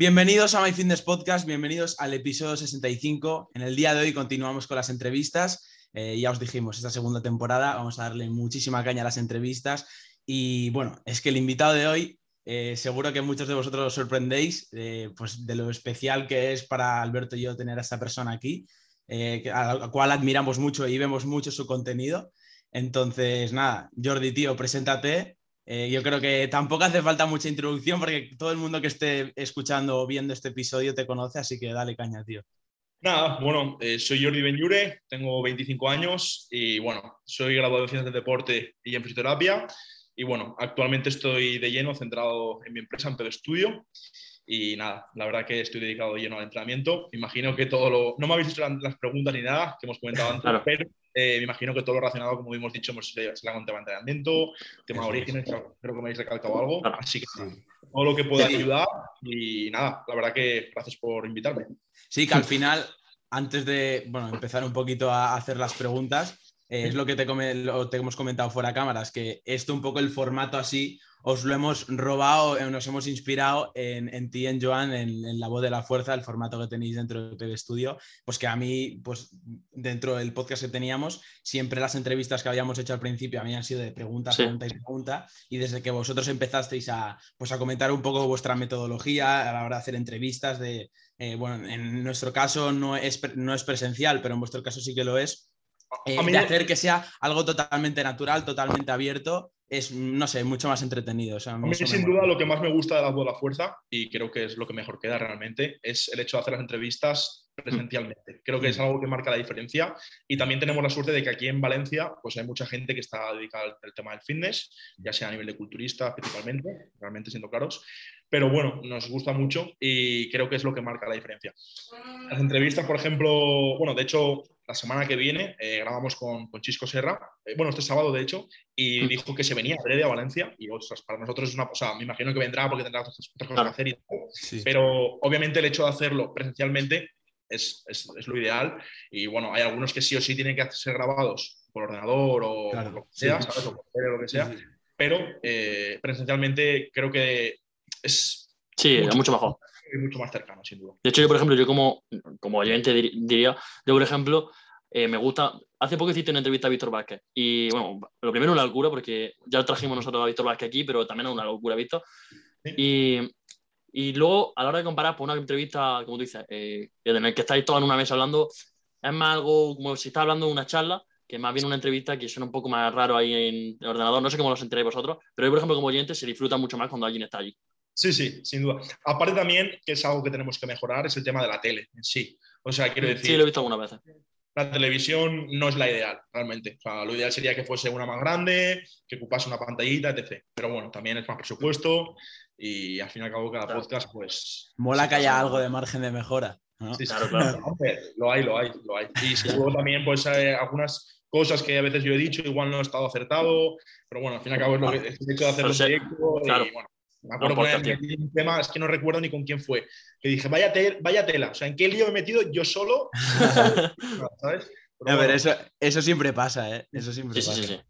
Bienvenidos a My Fitness Podcast, bienvenidos al episodio 65. En el día de hoy continuamos con las entrevistas. Eh, ya os dijimos, esta segunda temporada vamos a darle muchísima caña a las entrevistas. Y bueno, es que el invitado de hoy, eh, seguro que muchos de vosotros os sorprendéis eh, pues de lo especial que es para Alberto y yo tener a esta persona aquí, a la cual admiramos mucho y vemos mucho su contenido. Entonces, nada, Jordi, tío, preséntate eh, yo creo que tampoco hace falta mucha introducción porque todo el mundo que esté escuchando o viendo este episodio te conoce, así que dale caña, tío. Nada, bueno, eh, soy Jordi Benyure, tengo 25 años y bueno, soy graduado en Ciencias del Deporte y en Fisioterapia y bueno, actualmente estoy de lleno centrado en mi empresa, en Estudio y nada, la verdad que estoy dedicado de lleno al entrenamiento. Imagino que todo lo... No me habéis hecho las preguntas ni nada que hemos comentado antes, pero eh, me imagino que todo lo relacionado, como hemos dicho, pues, será con tema de entrenamiento, tema de orígenes, creo, que me habéis recalcado algo. Así que todo lo que pueda ayudar y nada, la verdad que gracias por invitarme. Sí, que al final, antes de bueno, empezar un poquito a hacer las preguntas, eh, es lo que te, te, hemos comentado fuera cámaras, que esto un poco el formato así os lo hemos robado, eh, nos hemos inspirado en, en ti, en Joan, en, La Voz de la Fuerza, el formato que tenéis dentro de TV Studio, pues que a mí, pues dentro del podcast que teníamos, siempre las entrevistas que habíamos hecho al principio habían sido de pregunta, pregunta y pregunta, y desde que vosotros empezasteis a, pues a comentar un poco vuestra metodología a la hora de hacer entrevistas, de, eh, bueno, en nuestro caso no es, no es presencial, pero en vuestro caso sí que lo es, eh, de hacer que sea algo totalmente natural, totalmente abierto es, no sé, mucho más entretenido. a mí, sin duda, lo que más me gusta de la voz de la fuerza, y creo que es lo que mejor queda realmente, es el hecho de hacer las entrevistas presencialmente. Creo que es algo que marca la diferencia. Y también tenemos la suerte de que aquí en Valencia, pues hay mucha gente que está dedicada al, tema del fitness, ya sea a nivel de culturista principalmente, realmente siendo claros. Pero bueno, nos gusta mucho y creo que es lo que marca la diferencia. Las entrevistas, por ejemplo, bueno, de hecho, la semana que viene eh, grabamos con, con, Chisco Serra, eh, bueno, este sábado de hecho, y mm. dijo que se venía a a Valencia, y ostras, para nosotros es una cosa, me imagino que vendrá porque tendrá otras, cosas que hacer y pero obviamente el hecho de hacerlo presencialmente es, es, es, lo ideal, y bueno, hay algunos que sí o sí tienen que ser grabados por ordenador o lo que sea, ¿sabes? O por lo que sea, pero eh, presencialmente creo que es... Sí, mucho, mucho mejor mucho más cercano, sin duda. De hecho, yo, por ejemplo, yo como, como oyente diría, yo, por ejemplo, eh, me gusta. Hace poco hiciste una entrevista a Víctor Vázquez. Y bueno, lo primero una locura, porque ya trajimos nosotros a Víctor Vázquez aquí, pero también es una locura, Víctor. Y, y, luego, a la hora de comparar, por pues una entrevista, como tú dices, eh, en el que estáis todos en una mesa hablando, es más algo como si está hablando de una charla, que más bien una entrevista que suena un poco más raro ahí en el ordenador. No sé cómo lo enteréis vosotros, pero yo, por ejemplo, como oyente, se disfruta mucho más cuando alguien está allí. Sí, sí, sin duda. Aparte también, que es algo que tenemos que mejorar, es el tema de la tele en sí. O sea, quiero decir... Sí, lo he visto alguna vez. La televisión no es la ideal, realmente. O sea, lo ideal sería que fuese una más grande, que ocupase una pantallita, etc. Pero bueno, también es más presupuesto y al fin y al cabo cada podcast, pues... Mola que haya algo de margen de mejora. Sí, claro, claro. lo hay, lo hay, lo hay. Y luego también, pues, hay algunas cosas que a veces yo he dicho, igual no he estado acertado, pero bueno, al fin y al cabo es lo que he hecho de hacer los proyectos y bueno, me acuerdo que un tema, es que no recuerdo ni con quién fue, que dije, vaya, vaya tela, o sea, ¿en qué lío me he metido yo solo? ¿Sabes? a ver, eso, eso, siempre pasa, ¿eh? Eso siempre pasa. Sí, sí,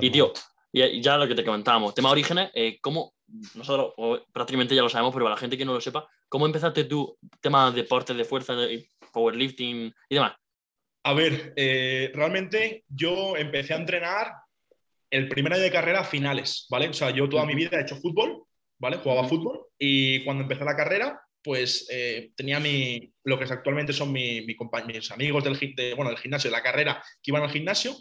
y tío, y ya lo que te comentábamos, tema orígenes, eh, ¿cómo, nosotros prácticamente ya lo sabemos, pero para la gente que no lo sepa, ¿cómo empezaste tú, tema de deportes de fuerza, de powerlifting y demás? A ver, eh, realmente yo empecé a entrenar el primer año de carrera a finales, ¿vale? O sea, yo toda mi vida he hecho fútbol, ¿vale? Jugaba fútbol y cuando empecé la carrera, pues eh, tenía mi, lo que actualmente son mi, mi mis amigos del, bueno, del gimnasio, de la carrera, que iban al gimnasio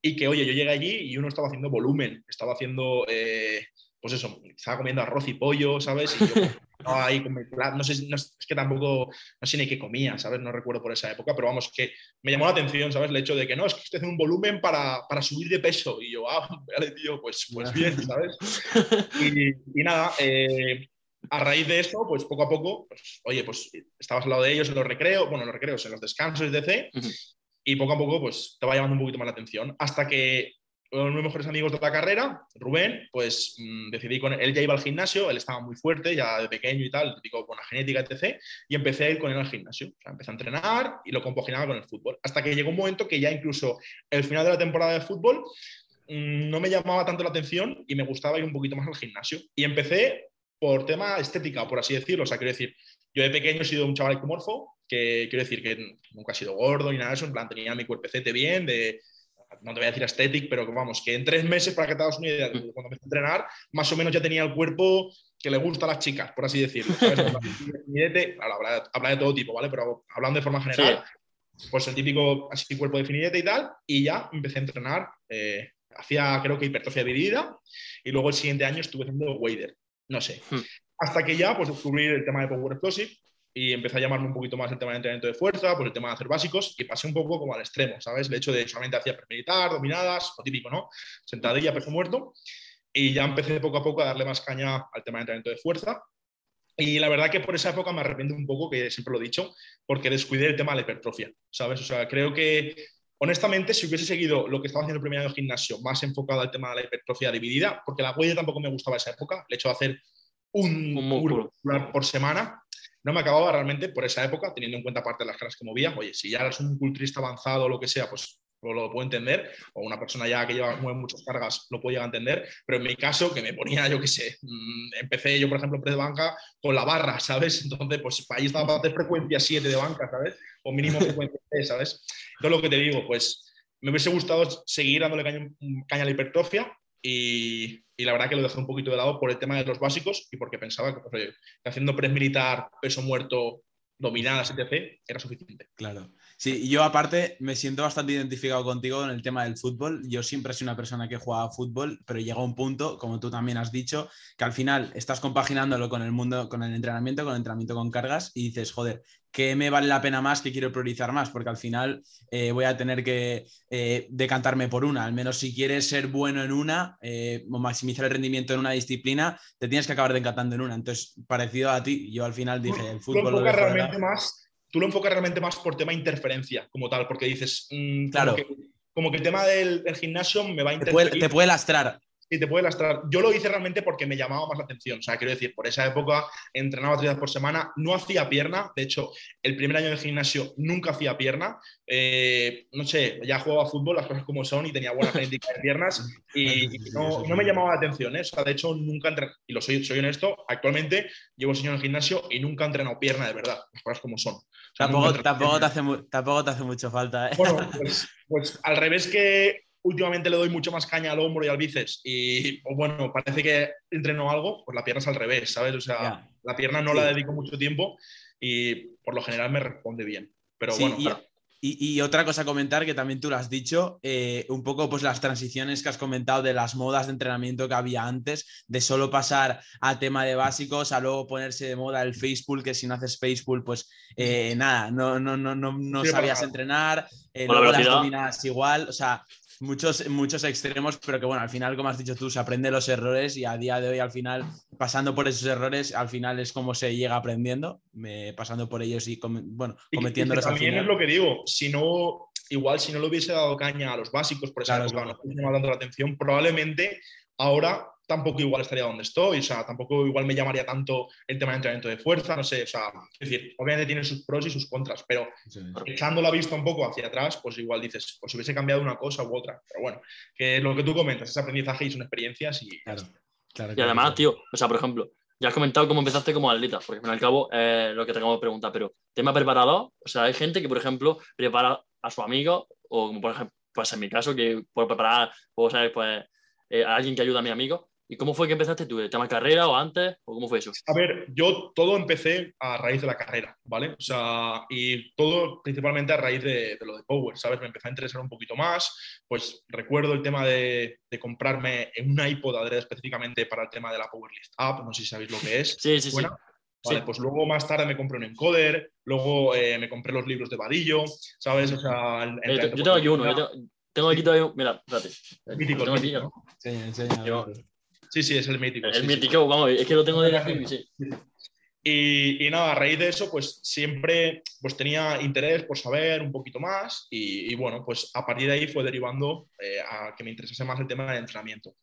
y que, oye, yo llegué allí y uno estaba haciendo volumen, estaba haciendo, eh, pues eso, estaba comiendo arroz y pollo, ¿sabes? Y yo estaba ahí con mi no sé, es que tampoco, no sé ni qué comía, ¿sabes? No recuerdo por esa época, pero vamos, que me llamó la atención, ¿sabes? El hecho de que no, es que usted hace un volumen para, para subir de peso. Y yo, ah, vale, tío, pues, pues bien, ¿sabes? Y, y nada, eh, a raíz de esto, pues poco a poco, pues, oye, pues estabas al lado de ellos en los recreos, bueno, en los recreos, en los descansos, etc. Ujú. Y poco a poco, pues te va llamando un poquito más la atención. Hasta que uno de mis mejores amigos de la carrera, Rubén, pues mm, decidí con él, él ya iba al gimnasio, él estaba muy fuerte, ya de pequeño y tal, con la genética, etc. Y empecé a ir con él al gimnasio. O sea, empecé a entrenar y lo compaginaba con el fútbol. Hasta que llegó un momento que ya incluso el final de la temporada de fútbol mm, no me llamaba tanto la atención y me gustaba ir un poquito más al gimnasio. Y empecé por tema estética, por así decirlo. O sea, quiero decir, yo de pequeño he sido un chaval ectomorfo, que quiero decir que nunca he sido gordo ni nada de eso, en plan tenía mi cuerpecete bien, de, no te voy a decir estético, pero vamos, que en tres meses, para que te hagas una idea, de cuando empecé a entrenar, más o menos ya tenía el cuerpo que le gusta a las chicas, por así decirlo. ¿sabes? Claro, habla, habla de todo tipo, ¿vale? Pero hablando de forma general, pues el típico así cuerpo definidete y tal, y ya empecé a entrenar. eh, hacía creo que hipertrofia dividida y luego el siguiente año estuve haciendo wader, no sé. Hmm. Hasta que ya pues descubrí el tema de Power Explosive y empecé a llamarme un poquito más el tema de entrenamiento de fuerza, pues el tema de hacer básicos y pasé un poco como al extremo, ¿sabes? El hecho de solamente hacía militar, dominadas, lo típico, ¿no? Sentadilla, peso muerto y ya empecé poco a poco a darle más caña al tema de entrenamiento de fuerza y la verdad que por esa época me arrepiento un poco, que siempre lo he dicho, porque descuidé el tema de la hipertrofia, ¿sabes? O sea, creo que honestamente, si hubiese seguido lo que estaba haciendo el primer año de gimnasio, más enfocado al tema de la hipertrofia dividida, porque la huella tampoco me gustaba esa época, el hecho de hacer un, Un músculo. por semana, no me acababa realmente por esa época, teniendo en cuenta parte de las caras que movía. Oye, si ya eres un culturista avanzado o lo que sea, pues lo, puedo entender, o una persona ya que lleva mueve muchas cargas lo puedo llegar a entender, pero en mi caso, que me ponía, yo qué sé, mm, empecé yo, por ejemplo, press de banca con la barra, ¿sabes? Entonces, pues ahí estaba para hacer frecuencia 7 de banca, ¿sabes? O mínimo frecuencia 3, ¿sabes? Entonces, lo que te digo, pues me hubiese gustado seguir dándole caña, caña a la hipertrofia y, la verdad que lo dejé un poquito de lado por el tema de los básicos y porque pensaba que, pues, haciendo press militar, peso muerto, dominadas, etc., era suficiente. Claro. Sí, yo aparte me siento bastante identificado contigo en el tema del fútbol. Yo siempre sido una persona que juega fútbol, pero llega un punto, como tú también has dicho, que al final estás compaginándolo con el mundo, con el entrenamiento, con el entrenamiento con cargas y dices, joder, ¿qué me vale la pena más? ¿Qué quiero priorizar más? Porque al final eh, voy a tener que eh, decantarme por una. Al menos si quieres ser bueno en una eh, o maximizar el rendimiento en una disciplina, te tienes que acabar decantando en una. Entonces, parecido a ti, yo al final dije, el fútbol lo lo enfocas dejo de realmente lado. más, tú lo enfocas realmente más por tema interferencia, como tal, porque dices, mm, Claro. como, que, como que el tema del, del gimnasio me va a Te interferir. puede, te puede lastrar. Y te puede lastrar. Yo lo hice realmente porque me llamaba más la atención. O sea, quiero decir, por esa época entrenaba tres veces por semana, no hacía pierna. De hecho, el primer año de gimnasio nunca hacía pierna. Eh, no sé, ya jugaba fútbol, las cosas como son, y tenía buena genética de piernas. Y, y no, no me llamaba la atención. ¿eh? O sea, de hecho, nunca entrené, y lo soy, soy honesto, actualmente llevo seis años en el gimnasio y nunca he entrenado pierna de verdad. Las cosas como son. O sea, Tampoco, tampoco, te hace, tampoco te hace mucho falta. ¿eh? Bueno, pues, pues al revés que últimamente le doy mucho más caña al hombro y al bíceps y o bueno, parece que entreno algo, pues la pierna es al revés, ¿sabes? O sea, la pierna no Sí. la dedico mucho tiempo y por lo general me responde bien. Pero Sí, bueno, y, claro. y- y otra cosa a comentar, que también tú lo has dicho, eh, un poco pues las transiciones que has comentado de las modas de entrenamiento que había antes, de solo pasar a tema de básicos, a luego ponerse de moda el Facebook, que si no haces Facebook, pues eh, nada, no, no, no, no, no Sí, sabías entrenar, eh, luego las dominadas igual, o sea, muchos, muchos extremos, pero que bueno, al final, como has dicho tú, se aprende los errores y a día de hoy, al final, pasando por esos errores, al final es como se llega aprendiendo, eh, pasando por ellos y, com- bueno, Y que- y cometiéndolos al también final. es lo que digo, si no, igual si no le hubiese dado caña a los básicos por esa Claro, época, claro. no hubiese llamado tanto la atención, probablemente ahora tampoco igual estaría donde estoy, o sea, tampoco igual me llamaría tanto el tema de entrenamiento de fuerza, no sé, o sea, es decir, obviamente tiene sus pros y sus contras, pero es. echando la vista un poco hacia atrás, pues igual dices, pues hubiese cambiado una cosa u otra. Pero bueno, que es lo que tú comentas, es aprendizaje y son experiencias y Claro, claro, Y además, claro. tío, o sea, por ejemplo, ya has comentado cómo empezaste como atleta, porque al fin y al cabo es lo que te acabo de preguntar, pero tema preparador, o sea, hay gente que, por ejemplo, prepara a su amigo, o como por ejemplo, pues en mi caso, que por preparar, puedo ser pues, eh, a alguien que ayuda a mi amigo. ¿Y cómo fue que empezaste tú? ¿El tema carrera o antes? ¿O cómo fue eso? A ver, yo todo empecé a raíz de la carrera, ¿vale? O sea, y todo principalmente a raíz de, de lo de Power, ¿sabes? Me empecé a interesar un poquito más, pues recuerdo el tema de, de comprarme en una iPod adrede específicamente para el tema de la Powerlist App, no sé si sabéis lo que es. Sí, sí, sí. Buena. Vale, Sí. pues luego más tarde me compré un encoder, luego eh, me compré los libros de Vadillo, ¿sabes? O sea, el- Eh, el- yo tengo aquí uno, yo tengo, tengo aquí todavía, mira, espérate. Mítico, tengo aquí, ¿no? Enseña, enseña, Yo-. Sí, sí, es el mítico. El sí, sí. mítico, vamos, es que lo tengo de la sí. Y, y, nada, a raíz de eso, pues siempre pues, tenía interés por saber un poquito más y, y bueno, pues a partir de ahí fue derivando eh, a que me interesase más el tema del entrenamiento.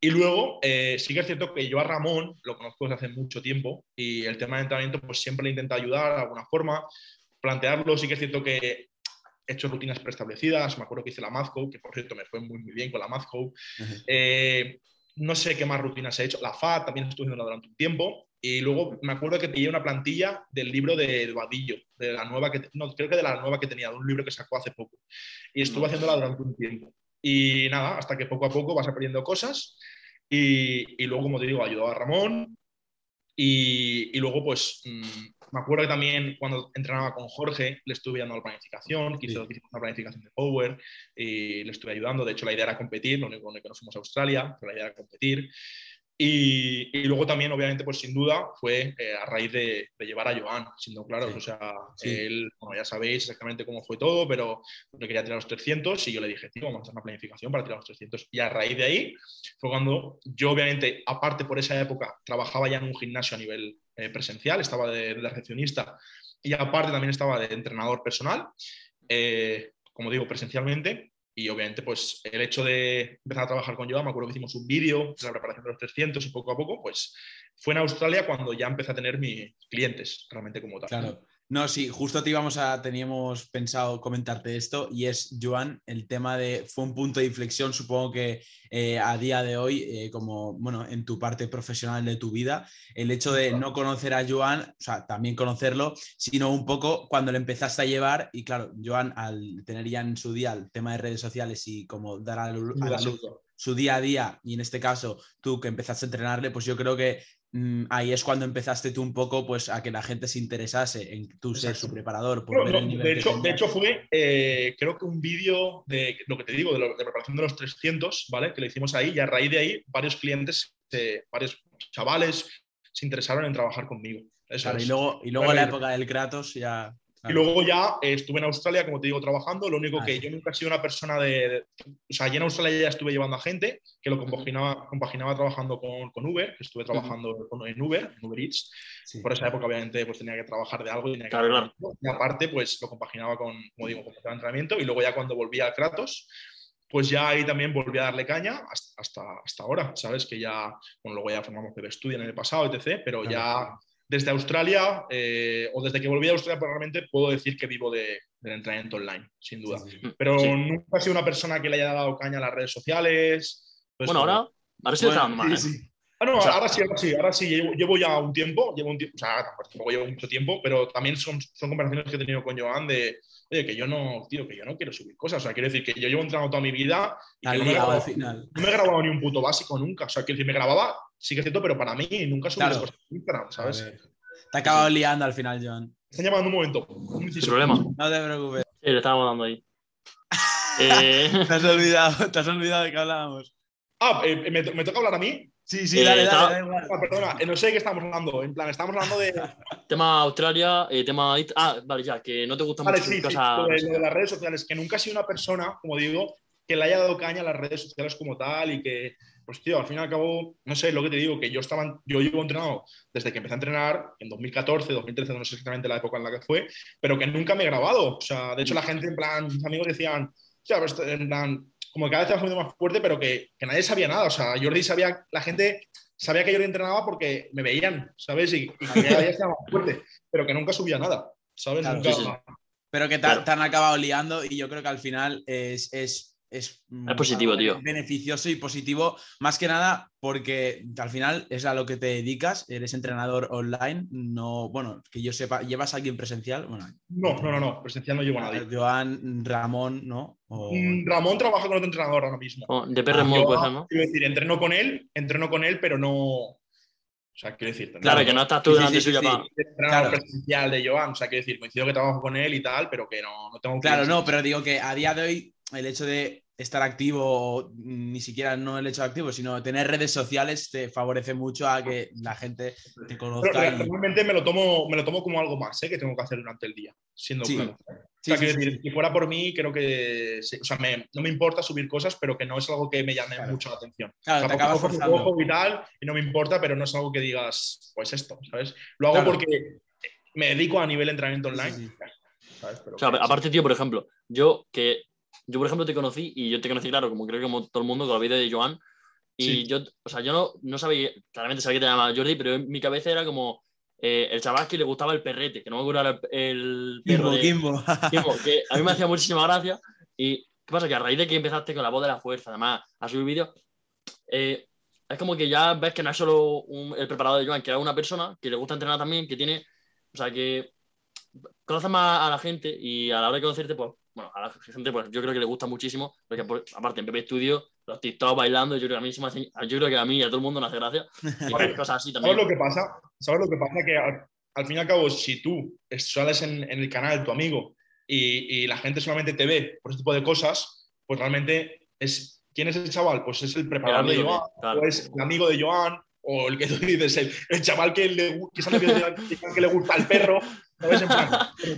Y luego, eh, sí que es cierto que yo a Ramón lo conozco desde hace mucho tiempo y el tema del entrenamiento pues siempre le intento ayudar de alguna forma, plantearlo, sí que es cierto que he hecho rutinas preestablecidas, me acuerdo que hice la Mazco, que por cierto me fue muy, muy bien con la Mazco. Uh -huh. eh, no sé qué más rutinas he hecho, la FAT también estuve haciendo durante un tiempo y luego me acuerdo que pillé una plantilla del libro de Vadillo, de la nueva que, no, creo que de la nueva que tenía, de un libro que sacó hace poco. Y estuve no. haciéndola durante un tiempo. Y nada, hasta que poco a poco vas aprendiendo cosas. Y, y luego, como te digo, ayudó a Ramón. Y, y luego, pues, mmm, me acuerdo que también cuando entrenaba con Jorge, le estuve dando la planificación, que hizo sí. una planificación de Power, y le estuve ayudando. De hecho, la idea era competir, lo único que nos fuimos a Australia, pero la idea era competir. Y, y, luego también, obviamente, pues sin duda, fue eh, a raíz de, de, llevar a Joan, siendo claro. Sí. O sea, sí. él, bueno, ya sabéis exactamente cómo fue todo, pero le quería tirar los 300 y yo le dije, tío, vamos a hacer una planificación para tirar los 300. Y a raíz de ahí fue cuando yo, obviamente, aparte por esa época, trabajaba ya en un gimnasio a nivel eh, presencial, estaba de, de, recepcionista y aparte también estaba de entrenador personal, eh, como digo, presencialmente. Y obviamente, pues el hecho de empezar a trabajar con Joan, me acuerdo que hicimos un vídeo de la preparación de los 300 y poco a poco, pues fue en Australia cuando ya empecé a tener mis clientes realmente como tal. No, sí, justo te íbamos a, teníamos pensado comentarte esto y es, Joan, el tema de, fue un punto de inflexión, supongo que eh, a día de hoy, eh, como, bueno, en tu parte profesional de tu vida, el hecho de no conocer a Joan, o sea, también conocerlo, sino un poco cuando le empezaste a llevar y claro, Joan, al tener ya en su día el tema de redes sociales y como dar a la, a la luz su día a día y en este caso tú que empezaste a entrenarle, pues yo creo que ahí es cuando empezaste tú un poco pues, a que la gente se interesase en tú ser su preparador. Por no, ver el de, hecho, de, hecho, fue, eh, creo que un vídeo de lo que te digo, de, lo, de, preparación de los 300, ¿vale? Que lo hicimos ahí y a raíz de ahí varios clientes, eh, varios chavales se interesaron en trabajar conmigo. Eso claro, es. Y luego, y luego en la época del Kratos ya... Y luego ya eh, estuve en Australia, como te digo, trabajando. Lo único ah, que yo nunca he sido una persona de, O sea, allí en Australia ya estuve llevando a gente que lo compaginaba, compaginaba trabajando con, con Uber, que estuve trabajando uh -huh. en Uber, en Uber Eats. Sí. Por esa época, obviamente, pues tenía que trabajar de algo y tenía que. Claro, Y aparte, pues lo compaginaba con, como digo, con el entrenamiento. Y luego ya cuando volví a Kratos, pues ya ahí también volví a darle caña hasta, hasta, hasta ahora, ¿sabes? Que ya, bueno, luego ya formamos PB Studio en el pasado, etc., pero claro. ya desde Australia eh, o desde que volví a Australia probablemente puedo decir que vivo de, del entrenamiento online, sin duda. Sí, sí. Pero sí. nunca he sido una persona que le haya dado caña a las redes sociales. Pues, bueno, ahora, ahora sí bueno, está mal. ¿eh? Ah, no, o sea, ahora sí, ahora sí, ahora sí, llevo, llevo, ya un tiempo, llevo un tiempo, o sea, tampoco llevo mucho tiempo, pero también son, son conversaciones que he tenido con Joan de, oye, que yo no, tío, que yo no quiero subir cosas, o sea, quiero decir que yo llevo entrenando toda mi vida y que no me, grabado, final. no me he grabado ni un puto básico nunca, o sea, quiero decir, me grababa, sí que es cierto, pero para mí nunca subí claro. cosas en Instagram, ¿sabes? Te ha acabado liando al final, Joan. Están llamando un momento. Un problema. No te preocupes. Sí, le estábamos dando ahí. eh... te, has olvidado, te has olvidado de que hablábamos. Ah, eh, me, me, toca hablar a mí? Sí, sí, dale, eh, dale, dale, ah, perdona, no sé de qué estamos hablando. En plan, estamos hablando de. tema Australia, eh, tema. Ah, vale, ya, que no te gusta vale, mucho sí, cosas. Sí, lo, de, lo de las redes sociales, que nunca he sido una persona, como digo, que le haya dado caña a las redes sociales como tal y que, pues tío, al fin y al cabo, no sé, lo que te digo, que yo estaba, yo llevo entrenado desde que empecé a entrenar en 2014, 2013, no sé exactamente la época en la que fue, pero que nunca me he grabado. O sea, de hecho la gente, en plan, mis amigos decían, ya, pues, en plan, como que cada vez te vas más fuerte, pero que, que, nadie sabía nada. O sea, Jordi sabía, la gente sabía que Jordi entrenaba porque me veían, ¿sabes? Y, y cada día estaba más fuerte, pero que nunca subía nada, ¿sabes? Claro, nunca, sí, sí. Pero que te, claro. te, han acabado liando y yo creo que al final es, es es, es positivo, tío. beneficioso y positivo, más que nada porque al final es a lo que te dedicas, eres entrenador online, no, bueno, que yo sepa, ¿llevas a alguien presencial? Bueno, no, no, no, no, presencial no llevo a nadie. Joan, Ramón, ¿no? O... Mm, Ramón trabaja con otro entrenador ahora mismo. Oh, de PR ah, puede ser, ¿no? Quiero decir, entreno con él, entreno con él, pero no, o sea, quiero decir. Claro, que no estás tú delante sí, sí, suya sí, para. Claro. presencial de Joan. O sea, quiero decir, coincido que trabajo con él y tal, pero que no, no tengo. Claro, no, pero digo que a día de hoy el hecho de estar activo, ni siquiera no el hecho de activo, sino tener redes sociales te favorece mucho a que la gente te conozca. Pero, realmente me lo tomo, me lo tomo como algo más ¿eh? que tengo que hacer durante el día, siendo claro. o sea, que si fuera por mí, creo que o sea, no me importa subir cosas, pero que no es algo que me llame mucho la atención. Claro, te acabas forzando. y tal, y no me importa, pero no es algo que digas, pues esto, ¿sabes? Lo hago porque me dedico a nivel de entrenamiento online. o sea, aparte, tío, por ejemplo, yo que yo, por ejemplo, te conocí y yo te conocí, claro, como creo que como todo el mundo, con la vida de Joan. Y yo, o sea, yo no, no, sabía, claramente sabía que te llamaba Jordi, pero en mi cabeza era como eh, el chaval que le gustaba el perrete, que no me acuerdo el, perro de, Kimbo. que a mí me hacía muchísima gracia. Y ¿qué pasa? Que a raíz de que empezaste con la voz de la fuerza, además, a subir vídeos, eh, es como que ya ves que no es solo el preparador de Joan, que era una persona que le gusta entrenar también, que tiene, o sea, que conoce más a la gente y a la hora de conocerte, pues bueno, a la gente pues yo creo que le gusta muchísimo, porque aparte en PP Studio, los TikTok bailando, yo creo que a mí yo creo que a mí y a todo el mundo nos hace gracia. Y cosas así también. ¿Sabes lo que pasa? ¿Sabes lo que pasa? Que al, fin y al cabo, si tú sales en, el canal, tu amigo, y, la gente solamente te ve por ese tipo de cosas, pues realmente es. ¿Quién es el chaval? Pues es el preparador de Joan, o es el amigo de Joan, o el que tú dices, el, chaval que le, que le gusta el perro, pero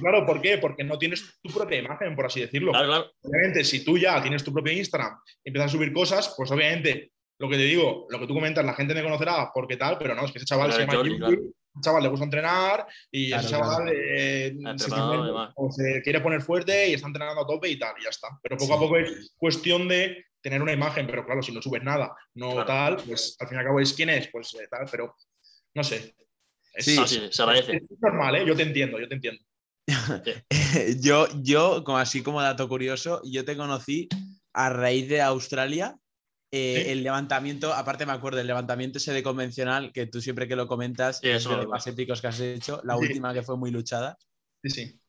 claro, ¿por qué? Porque no tienes tu propia imagen, por así decirlo. Obviamente, si tú ya tienes tu propio Instagram y empiezas a subir cosas, pues obviamente, lo que te digo, lo que tú comentas, la gente me conocerá porque tal, pero no, es que ese chaval se llama Yuri, chaval le gusta entrenar y ese chaval eh, se, quiere poner fuerte y está entrenando a tope y tal, y ya está. Pero poco a poco es cuestión de tener una imagen, pero claro, si no subes nada, no tal, pues al fin y al cabo es quién es, pues eh, tal, pero no sé, Sí, se agradece. Es, normal, ¿eh? Yo te entiendo, yo te entiendo. yo, yo, como así como dato curioso, yo te conocí a raíz de Australia. Eh, el levantamiento, aparte me acuerdo, el levantamiento ese de convencional, que tú siempre que lo comentas, es de los más épicos que has hecho, la última que fue muy luchada. Sí, sí.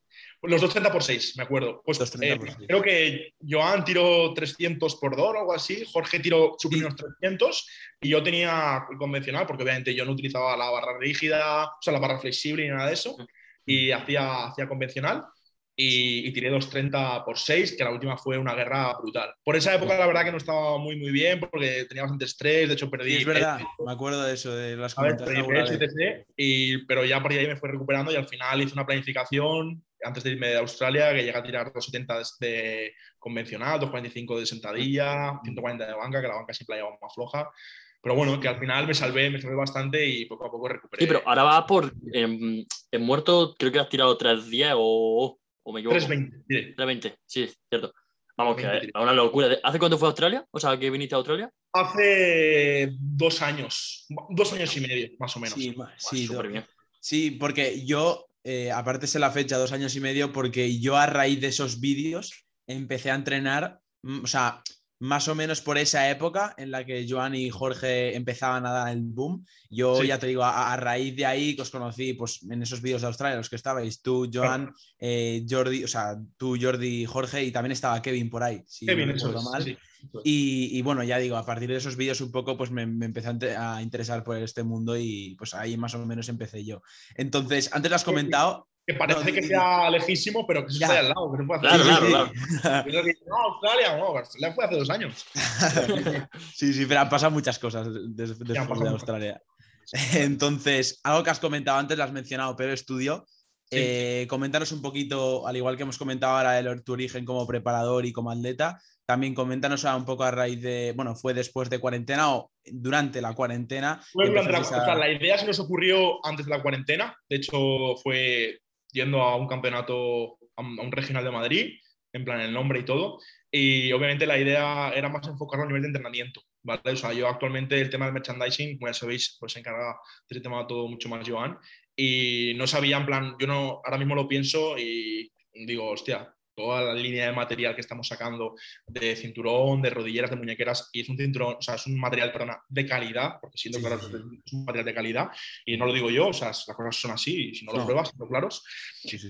Los 230 por 6, me acuerdo. Pues, eh, creo que Joan tiró 300 por 2 o algo así, Jorge tiró sus primeros 300 y yo tenía el convencional, porque obviamente yo no utilizaba la barra rígida, o sea, la barra flexible ni nada de eso, y hacía, hacía convencional. Y, tiré 230 por 6, que la última fue una guerra brutal. Por esa época, la verdad que no estaba muy, muy bien, porque tenía bastante estrés, de hecho perdí. es verdad, me acuerdo de eso, de las y, Pero ya por ahí me fue recuperando y al final hice una planificación antes de irme de Australia, que llega a tirar 270 de convencional, 245 de sentadilla, 140 de banca, que la banca siempre la llevaba más floja. Pero bueno, que al final me salvé, me salvé bastante y poco a poco recuperé. Sí, pero ahora va por. En, muerto, creo que has tirado 310 o, o me equivoco. 320. Sí. 320, sí, cierto. Vamos, que es una locura. ¿Hace cuánto fue a Australia? O sea, que viniste a Australia. Hace dos años, dos años y medio, más o menos. Sí, sí, bien. sí porque yo eh, aparte es la fecha, dos años y medio, porque yo a raíz de esos vídeos empecé a entrenar, mm, o sea, más o menos por esa época en la que Joan y Jorge empezaban a dar el boom. Yo ya te digo, a, raíz de ahí que os conocí pues, en esos vídeos de Australia, los que estabais, tú, Joan, eh, Jordi, o sea, tú, Jordi, Jorge y también estaba Kevin por ahí, si Kevin, no mal. Y, bueno, ya digo, a partir de esos vídeos un poco pues me, me, empecé a interesar por este mundo y pues ahí más o menos empecé yo. Entonces, antes lo has comentado, que parece que sea lejísimo, pero que eso está al lado, que no puede hacer. Claro, claro, claro. no, Australia, no, Australia fue hace dos años. sí, sí, pero han pasado muchas cosas después de Australia. Entonces, algo que has comentado antes, lo has mencionado, pero estudio. Eh, coméntanos un poquito, al igual que hemos comentado ahora de tu origen como preparador y como atleta, también coméntanos un poco a raíz de, bueno, ¿fue después de cuarentena o durante la cuarentena? la idea se nos ocurrió antes de la cuarentena, de hecho fue yendo a un campeonato, a un regional de Madrid, en plan el nombre y todo. Y obviamente la idea era más enfocarlo a nivel de entrenamiento. ¿vale? O sea, yo actualmente el tema del merchandising, como ya sabéis, pues se encarga de ese tema todo mucho más Joan. Y no sabía, en plan, yo no, ahora mismo lo pienso y digo, hostia, toda la línea de material que estamos sacando de cinturón, de rodilleras, de muñequeras, y es un cinturón, o sea, es un material, perdona, de calidad, porque siendo claro, es un material de calidad, y no lo digo yo, o sea, las cosas son así, y si no lo pruebas, son claros.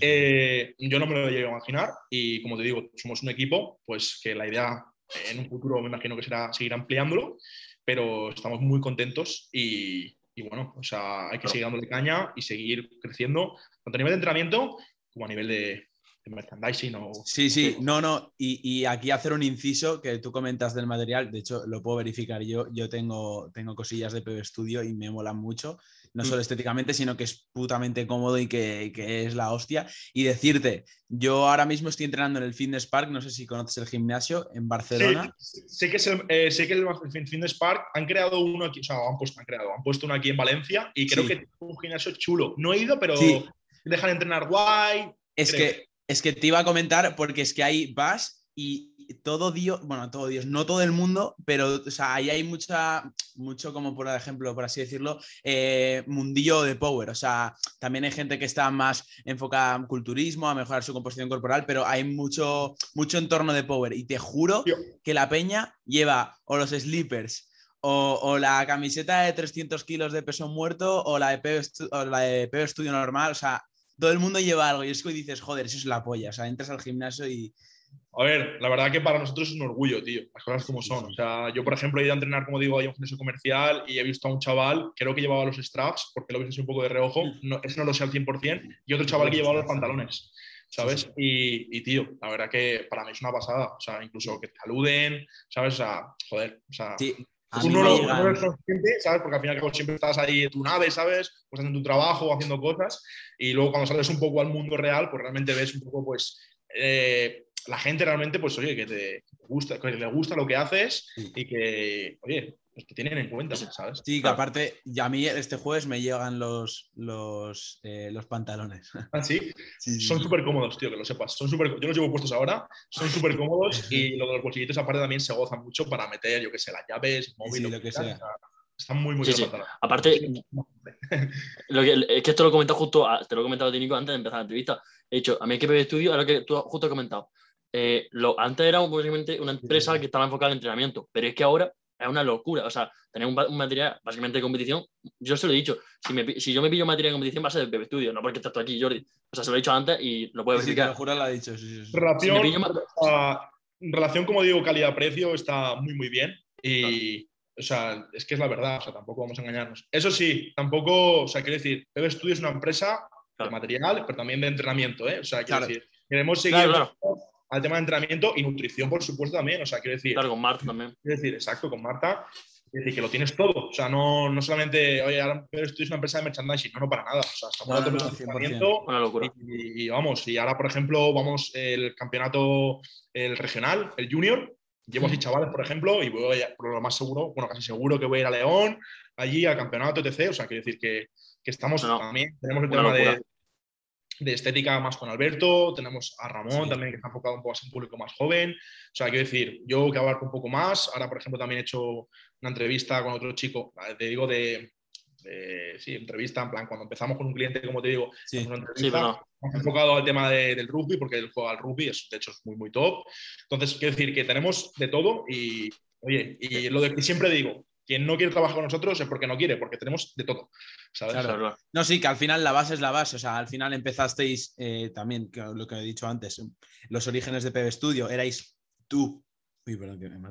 Eh, yo no me lo llego a imaginar, y como te digo, somos un equipo, pues que la idea en un futuro me imagino que será seguir ampliándolo, pero estamos muy contentos y, y bueno, o sea, hay que seguir dándole caña y seguir creciendo, tanto a nivel de entrenamiento como a nivel de, merchandising o... Sí, sí, no, no. Y, y, aquí hacer un inciso que tú comentas del material, de hecho lo puedo verificar yo, yo tengo, tengo cosillas de PB Studio y me molan mucho, no solo mm. estéticamente, sino que es putamente cómodo y que, que, es la hostia. Y decirte, yo ahora mismo estoy entrenando en el Fitness Park, no sé si conoces el gimnasio, en Barcelona. Sí, sé que es el, eh, sé que el Fitness Park, han creado uno aquí, o sea, han puesto, han creado, han puesto uno aquí en Valencia y creo que es un gimnasio chulo. No he ido, pero dejan entrenar guay. Es que es que te iba a comentar porque es que ahí vas y todo Dios, bueno, todo Dios, no todo el mundo, pero o sea, ahí hay mucha, mucho como por ejemplo, por así decirlo, eh, mundillo de power. O sea, también hay gente que está más enfocada en culturismo, a mejorar su composición corporal, pero hay mucho, mucho entorno de power. Y te juro que la peña lleva o los sleepers o, la camiseta de 300 kilos de peso muerto o la de Pepe, o la de Studio normal. O sea, todo el mundo lleva algo y es que dices, joder, eso es la polla. O sea, entras al gimnasio y. A ver, la verdad que para nosotros es un orgullo, tío, las cosas como son. O sea, yo, por ejemplo, he ido a entrenar, como digo, a un gimnasio comercial y he visto a un chaval, creo que llevaba los straps, porque lo visto un poco de reojo, no, ese no lo sé al 100%, y otro chaval que llevaba los pantalones, ¿sabes? Y, tío, la verdad que para mí es una pasada. O sea, incluso que te saluden, ¿sabes? O sea, joder, o sea. Sí. Tú no, lo, eres consciente, ¿sabes? Porque al final siempre estás ahí en tu nave, ¿sabes? Pues haciendo tu trabajo, haciendo cosas. Y luego cuando sales un poco al mundo real, pues realmente ves un poco, pues, eh, la gente realmente, pues, oye, que te gusta, que le gusta lo que haces y que, oye, pues que tienen en cuenta, ¿sabes? Sí, que aparte, ya a mí este jueves me llegan los, los, eh, los pantalones. ¿Ah, sí? Son súper cómodos, tío, que lo sepas. Son super, yo los llevo puestos ahora, son súper cómodos y lo de los bolsillitos aparte también se goza mucho para meter, yo qué sé, las llaves, móvil, lo que sea. Están muy, muy sí, Aparte, lo que, es que esto lo he comentado justo, te lo he comentado a ti, Nico, antes de empezar la entrevista. He dicho, a mí hay que ver estudio, ahora que tú justo has comentado. Eh, lo, antes era básicamente una empresa que estaba enfocada en entrenamiento, pero es que ahora es una locura. O sea, tener un, material básicamente de competición, yo se lo he dicho, si, si yo me pillo material de competición va a ser de Bebe Studio, no porque estás tú aquí, Jordi. O sea, se lo he dicho antes y lo puedes verificar. Sí, lo lo ha dicho. Relación, relación, como digo, calidad-precio está muy, muy bien. Y, o sea, es que es la verdad, o sea, tampoco vamos a engañarnos. Eso sí, tampoco, o sea, quiero decir, Bebe Studio es una empresa de material, pero también de entrenamiento, ¿eh? O sea, quiero decir, queremos seguir al tema de entrenamiento y nutrición, por supuesto, también. O sea, quiero decir. Claro, con Marta también. Quiero decir, exacto, con Marta. Es decir, que lo tienes todo. O sea, no, no solamente, oye, ahora estoy una empresa de merchandising, no, no para nada. O sea, estamos no, no, entrenamiento. Una locura. Y, y, vamos, y ahora, por ejemplo, vamos el campeonato, el regional, el junior. Llevo así chavales, por ejemplo, y voy a, por lo más seguro, bueno, casi seguro que voy a ir a León, allí al campeonato, etc. O sea, quiero decir que, que estamos también, tenemos el tema de, de estética más con Alberto, tenemos a Ramón también que está enfocado un poco más en público más joven. O sea, quiero decir, yo que abarco un poco más, ahora por ejemplo también he hecho una entrevista con otro chico, te digo de, sí, entrevista, en plan, cuando empezamos con un cliente, como te digo, sí. una entrevista, enfocado al tema del rugby, porque él juega al rugby, es, de hecho es muy, muy top. Entonces, quiero decir que tenemos de todo y, oye, y lo de que siempre digo, quien no quiere trabajar con nosotros es porque no quiere, porque tenemos de todo. Claro. No, sí, que al final la base es la base. O sea, al final empezasteis eh, también, lo que he dicho antes, los orígenes de PB Studio, erais tú, uy, perdón, que me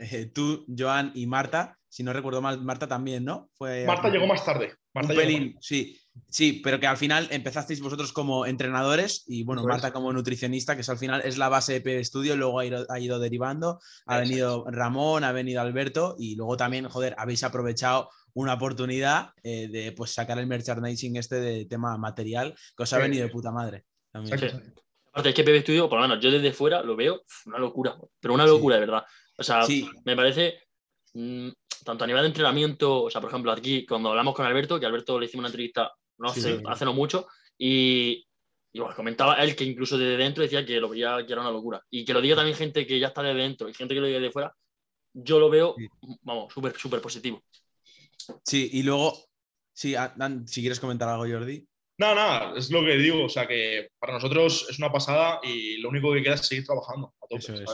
he eh, tú, Joan y Marta. Si no recuerdo mal, Marta también, ¿no? Fue, Marta llegó más tarde. un pelín, sí. Sí, pero que al final empezasteis vosotros como entrenadores y bueno, Marta como nutricionista, que es al final es la base de PB Studio, luego ha ido, derivando, ha venido Ramón, ha venido Alberto y luego también, joder, habéis aprovechado una oportunidad eh, de pues sacar el merchandising este de tema material, que os ha venido de puta madre. Aparte, es que PB Studio, por lo menos yo desde fuera lo veo una locura, pero una locura de verdad. O sea, me parece mm, tanto a nivel de entrenamiento, o sea, por ejemplo, aquí cuando hablamos con Alberto, que Alberto le hicimos una entrevista no sé, hace no mucho, y, comentaba él que incluso desde dentro decía que lo veía que era una locura. Y que lo diga también gente que ya está de dentro y gente que lo diga de fuera, yo lo veo, vamos, súper, súper positivo. Sí, y luego, sí, si quieres comentar algo, Jordi. No, nada, es lo que digo, o sea que para nosotros es una pasada y lo único que queda es seguir trabajando a tope,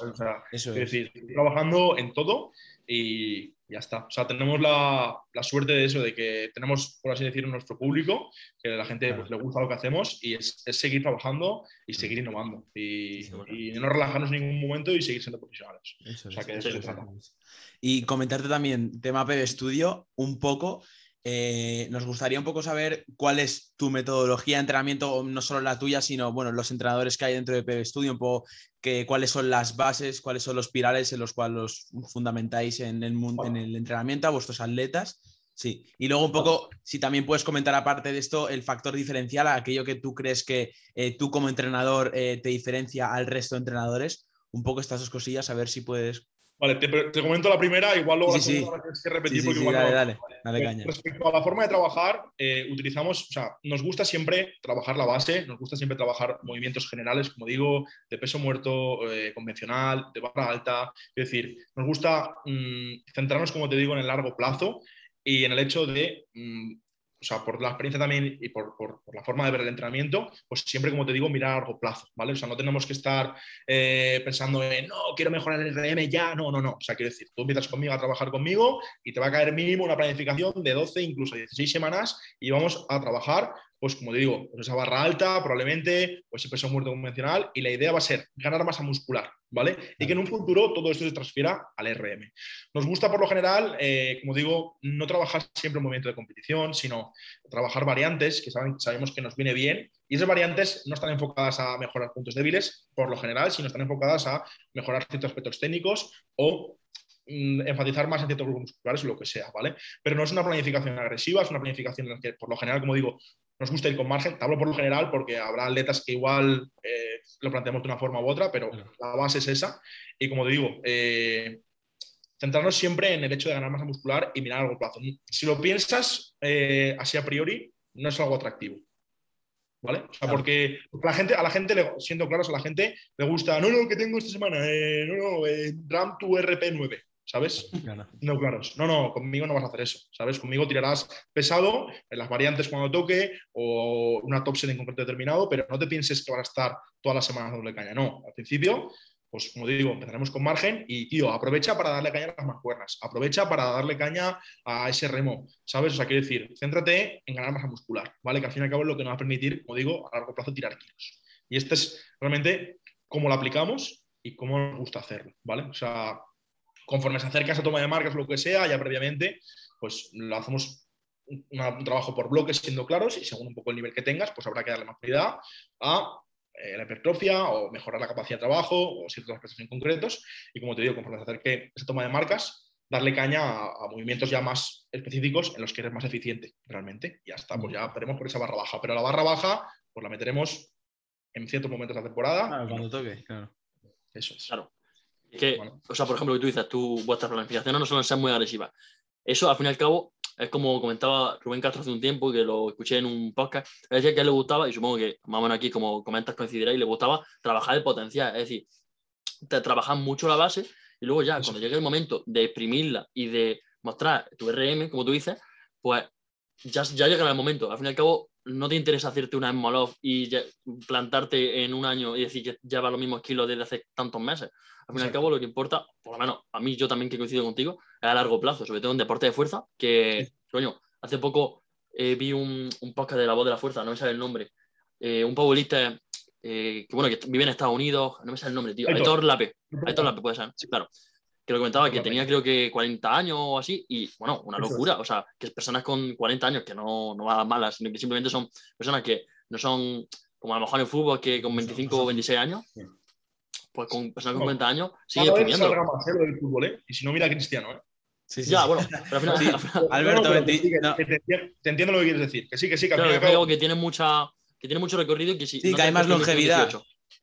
es, decir, trabajando en todo y ya está. O sea, tenemos la, suerte de eso, de que tenemos, por así decirlo, nuestro público, que a la gente pues, le gusta lo que hacemos y es, seguir trabajando y seguir innovando. Y, no relajarnos en ningún momento y seguir siendo profesionales. o sea, que eso Y comentarte también, tema PB Studio, un poco eh, nos gustaría un poco saber cuál es tu metodología de entrenamiento, no solo la tuya, sino bueno, los entrenadores que hay dentro de PB Studio, un poco que, cuáles son las bases, cuáles son los pilares en los cuales los fundamentáis en el, en el entrenamiento a vuestros atletas. Sí, y luego un poco, si también puedes comentar aparte de esto, el factor diferencial, aquello que tú crees que eh, tú como entrenador eh, te diferencia al resto de entrenadores, un poco estas dos cosillas, a ver si puedes Vale, te, comento la primera, igual luego sí, la tienes que repetir porque igual dale, dale, eh, caña. Respecto a la forma de trabajar, eh, utilizamos, o sea, nos gusta siempre trabajar la base, nos gusta siempre trabajar movimientos generales, como digo, de peso muerto, eh, convencional, de barra alta. Es decir, nos gusta mm, centrarnos, como te digo, en el largo plazo y en el hecho de mm, o sea, por la experiencia también y por, la forma de ver el entrenamiento, pues siempre, como te digo, mirar a largo plazo, ¿vale? O sea, no tenemos que estar eh, pensando en, no, quiero mejorar el RM ya, no, no, no. O sea, quiero decir, tú empiezas conmigo a trabajar conmigo y te va a caer mínimo una planificación de 12, incluso 16 semanas y vamos a trabajar pues como te digo, pues esa barra alta probablemente, pues ese peso muerto convencional y la idea va a ser ganar masa muscular, ¿vale? Y que en un futuro todo esto se transfiera al RM. Nos gusta por lo general, eh, como digo, no trabajar siempre en movimiento de competición, sino trabajar variantes que sabemos que nos viene bien y esas variantes no están enfocadas a mejorar puntos débiles por lo general, sino están enfocadas a mejorar ciertos aspectos técnicos o mm, enfatizar más en ciertos grupos musculares o lo que sea, ¿vale? Pero no es una planificación agresiva, es una planificación en la que, por lo general, como digo, nos gusta ir con margen. Te hablo por lo general porque habrá atletas que igual eh, lo planteamos de una forma u otra, pero la base es esa. Y como te digo, eh, centrarnos siempre en el hecho de ganar masa muscular y mirar a largo plazo. Si lo piensas eh, así a priori, no es algo atractivo. ¿Vale? O sea, porque la gente, a la gente, le, siendo claros, a la gente le gusta, no, no, que tengo esta semana, no, no, RAM tu RP9. ¿Sabes? No, claro. No, no, conmigo no vas a hacer eso, ¿sabes? Conmigo tirarás pesado en las variantes cuando toque o una top set en concreto determinado, pero no te pienses que van a estar todas las semanas doble caña. No, al principio, pues como digo, empezaremos con margen y, tío, aprovecha para darle caña a las mancuernas, aprovecha para darle caña a ese remo, ¿sabes? O sea, quiero decir, céntrate en ganar masa muscular, ¿vale? Que al fin y al cabo es lo que nos va a permitir, como digo, a largo plazo tirar kilos. Y este es realmente cómo lo aplicamos y cómo nos gusta hacerlo, ¿vale? O sea, conforme se acerca esa toma de marcas o lo que sea, ya previamente, pues lo hacemos un, trabajo por bloques siendo claros y según un poco el nivel que tengas, pues habrá que darle más prioridad a eh, la hipertrofia o mejorar la capacidad de trabajo o ciertos aspectos en concretos. Y como te digo, conforme se acerque esa toma de marcas, darle caña a, movimientos ya más específicos en los que eres más eficiente realmente. Y ya está, pues ya veremos por esa barra baja. Pero la barra baja, pues la meteremos en ciertos momentos de la temporada. Claro, cuando toque, claro. Eso es. Claro que, o sea, por ejemplo, que tú dices, tu, vuestras planificaciones no suelen ser muy agresivas. Eso, al fin y al cabo, es como comentaba Rubén Castro hace un tiempo, que lo escuché en un podcast, es decía que a él le gustaba, y supongo que más o menos aquí, como comentas, coincidiréis, le gustaba trabajar el potencial, es decir, te trabajas mucho la base y luego ya, cuando llegue el momento de exprimirla y de mostrar tu RM, como tú dices, pues ya, ya llegará el momento. Al fin y al cabo, no te interesa hacerte una Smolov y plantarte en un año y decir que lleva los mismos kilos desde hace tantos meses. Al fin y al cabo, lo que importa, por lo menos a mí, yo también que coincido contigo, es a largo plazo, sobre todo en deporte de fuerza, que, coño, hace poco eh, vi un, un, podcast de La Voz de la Fuerza, no me sale el nombre, eh, un powerlifter eh, que, bueno, que vive en Estados Unidos, no me sale el nombre, tío, Aitor. Lape, Aitor Lape. puede ser, sí, claro, que lo comentaba, que tenía creo que 40 años o así, y bueno, una locura, o sea, que es personas con 40 años que no, no van malas, sino que simplemente son personas que no son como a lo mejor en fútbol que con 25 o 26 años, pues con personas con 40 años sigue exprimiendo. del fútbol, ¿eh? Y si no, mira a Cristiano, ¿eh? Sí, sí, ya, bueno, pero al final, sí. Alberto, te, entiendo lo que quieres decir. Que sí, que sí, que, claro, que tiene mucha que tiene mucho recorrido y que sí. Sí, que hay más longevidad.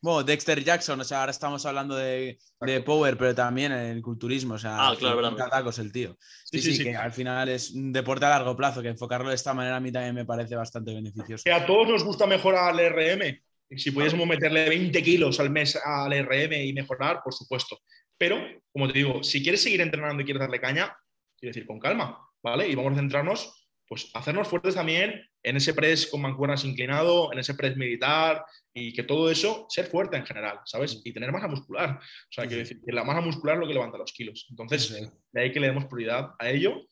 Bueno, Dexter Jackson, o sea, ahora estamos hablando de, de Power, pero también el culturismo, o sea, ah, claro, tacos el tío. Sí sí, sí, que al final es un deporte a largo plazo, que enfocarlo de esta manera a mí también me parece bastante beneficioso. Que a todos nos gusta mejorar el RM. Si pudiésemos meterle 20 kilos al mes al RM y mejorar, por supuesto. Pero, como te digo, si quieres seguir entrenando y quieres darle caña, quiero decir, con calma, ¿vale? Y vamos a centrarnos pues hacernos fuertes también en ese press con mancuernas inclinado, en ese press militar y que todo eso, ser fuerte en general, ¿sabes? Y tener masa muscular. O sea, quiero decir que la masa muscular es lo que levanta los kilos. Entonces, de ahí que le demos prioridad a ello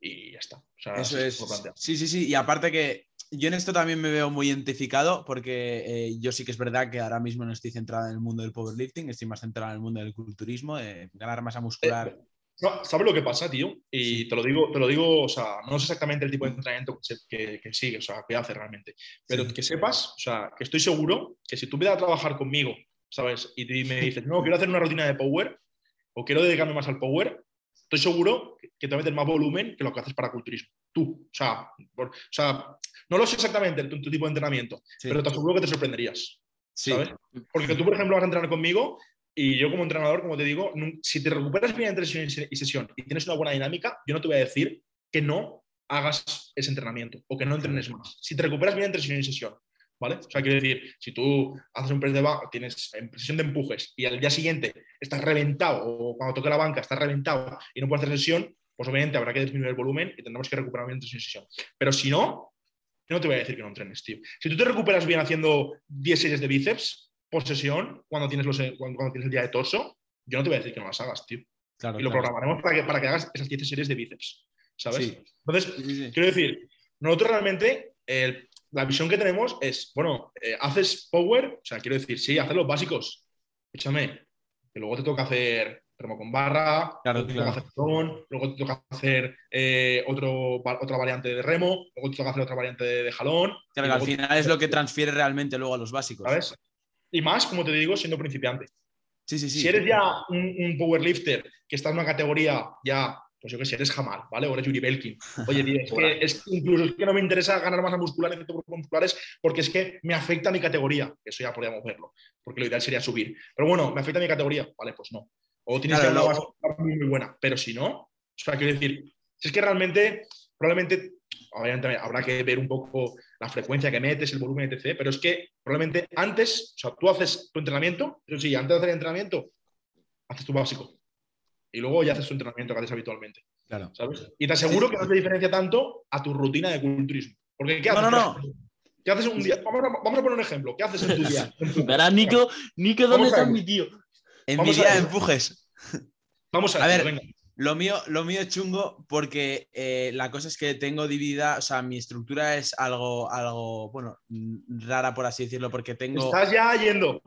y ya está. O sea, eso es. Sí, sí, sí. Y aparte que yo en esto también me veo muy identificado porque eh, yo sí que es verdad que ahora mismo no estoy centrado en el mundo del powerlifting, estoy más centrado en el mundo del culturismo, de ganar masa muscular. Eh, ¿Sabes lo que pasa, tío? Y te lo digo, te lo digo, o sea, no sé exactamente el tipo de entrenamiento que, que, sigue, o sea, que hace realmente. Pero que sepas, o sea, que estoy seguro que si tú vienes a trabajar conmigo, ¿sabes? Y me dices, no, quiero hacer una rutina de power o quiero dedicarme más al power, estoy seguro que te va a meter más volumen que lo que haces para culturismo. Tú, o sea, o sea no lo sé exactamente tu, tu tipo de entrenamiento, pero te aseguro que te sorprenderías. ¿sabes? Porque tú, por ejemplo, vas a entrenar conmigo y yo como entrenador, como te digo, si te recuperas bien entre sesión y sesión y tienes una buena dinámica, yo no te voy a decir que no hagas ese entrenamiento o que no entrenes más. Si te recuperas bien entre sesión y sesión, ¿vale? O sea, quiero decir, si tú haces un press de banca, tienes sesión de empujes y al día siguiente estás reventado o cuando toque la banca estás reventado y no puedes hacer sesión, pues obviamente habrá que disminuir el volumen y tendremos que recuperar bien entre sesión y sesión. Pero si no, no te voy a decir que no entrenes, tío. Si tú te recuperas bien haciendo 10 series de bíceps, por sesión, cuando tienes, los, cuando, tienes el día de torso, yo no te voy a decir que no las hagas, tío. y lo programaremos para que, para que hagas esas 10 series de bíceps, ¿sabes? Entonces, quiero decir, nosotros realmente, la visión que tenemos es, bueno, eh, haces power, o sea, quiero decir, sí, haces los básicos, échame, que luego te toca hacer remo con barra, luego te toca hacer luego te toca hacer eh, otro, otra variante de remo, luego te toca hacer otra variante de, jalón. Claro, al final es lo que transfiere realmente luego a los básicos. ¿Sabes? Y más, como te digo, siendo principiante. Sí, sí, sí. Si eres ya un, powerlifter que está en una categoría ya, pues yo que sé, eres Jamal, ¿vale? O eres Yuri Belkin. Oye, tío, es que, es, incluso es que no me interesa ganar masa muscular en grupos musculares porque es que me afecta a mi categoría. Eso ya podríamos verlo, porque lo ideal sería subir. Pero bueno, me afecta a mi categoría. Vale, pues no. O tienes que una base muy, muy buena. Pero si no, o sea, quiero decir, si es que realmente, probablemente obviamente habrá que ver un poco la frecuencia que metes, el volumen, etc. Pero es que probablemente antes, o sea, tú haces tu entrenamiento, pero sí, antes de hacer el entrenamiento, haces tu básico. Y luego ya haces tu entrenamiento que haces habitualmente. Claro. ¿Sabes? Y te aseguro que no te diferencia tanto a tu rutina de culturismo. Porque ¿qué haces? No, no, no. ¿Qué haces un día? Vamos a, poner un ejemplo. ¿Qué haces en tu día? Verás, Nico, Nico, ¿dónde está mi tío? En mi día de empujes. Vamos a, ver, venga. Lo mío, lo mío es chungo porque eh, la cosa es que tengo dividida, o sea, mi estructura es algo, algo, bueno, rara por así decirlo, porque tengo... Estás ya yendo.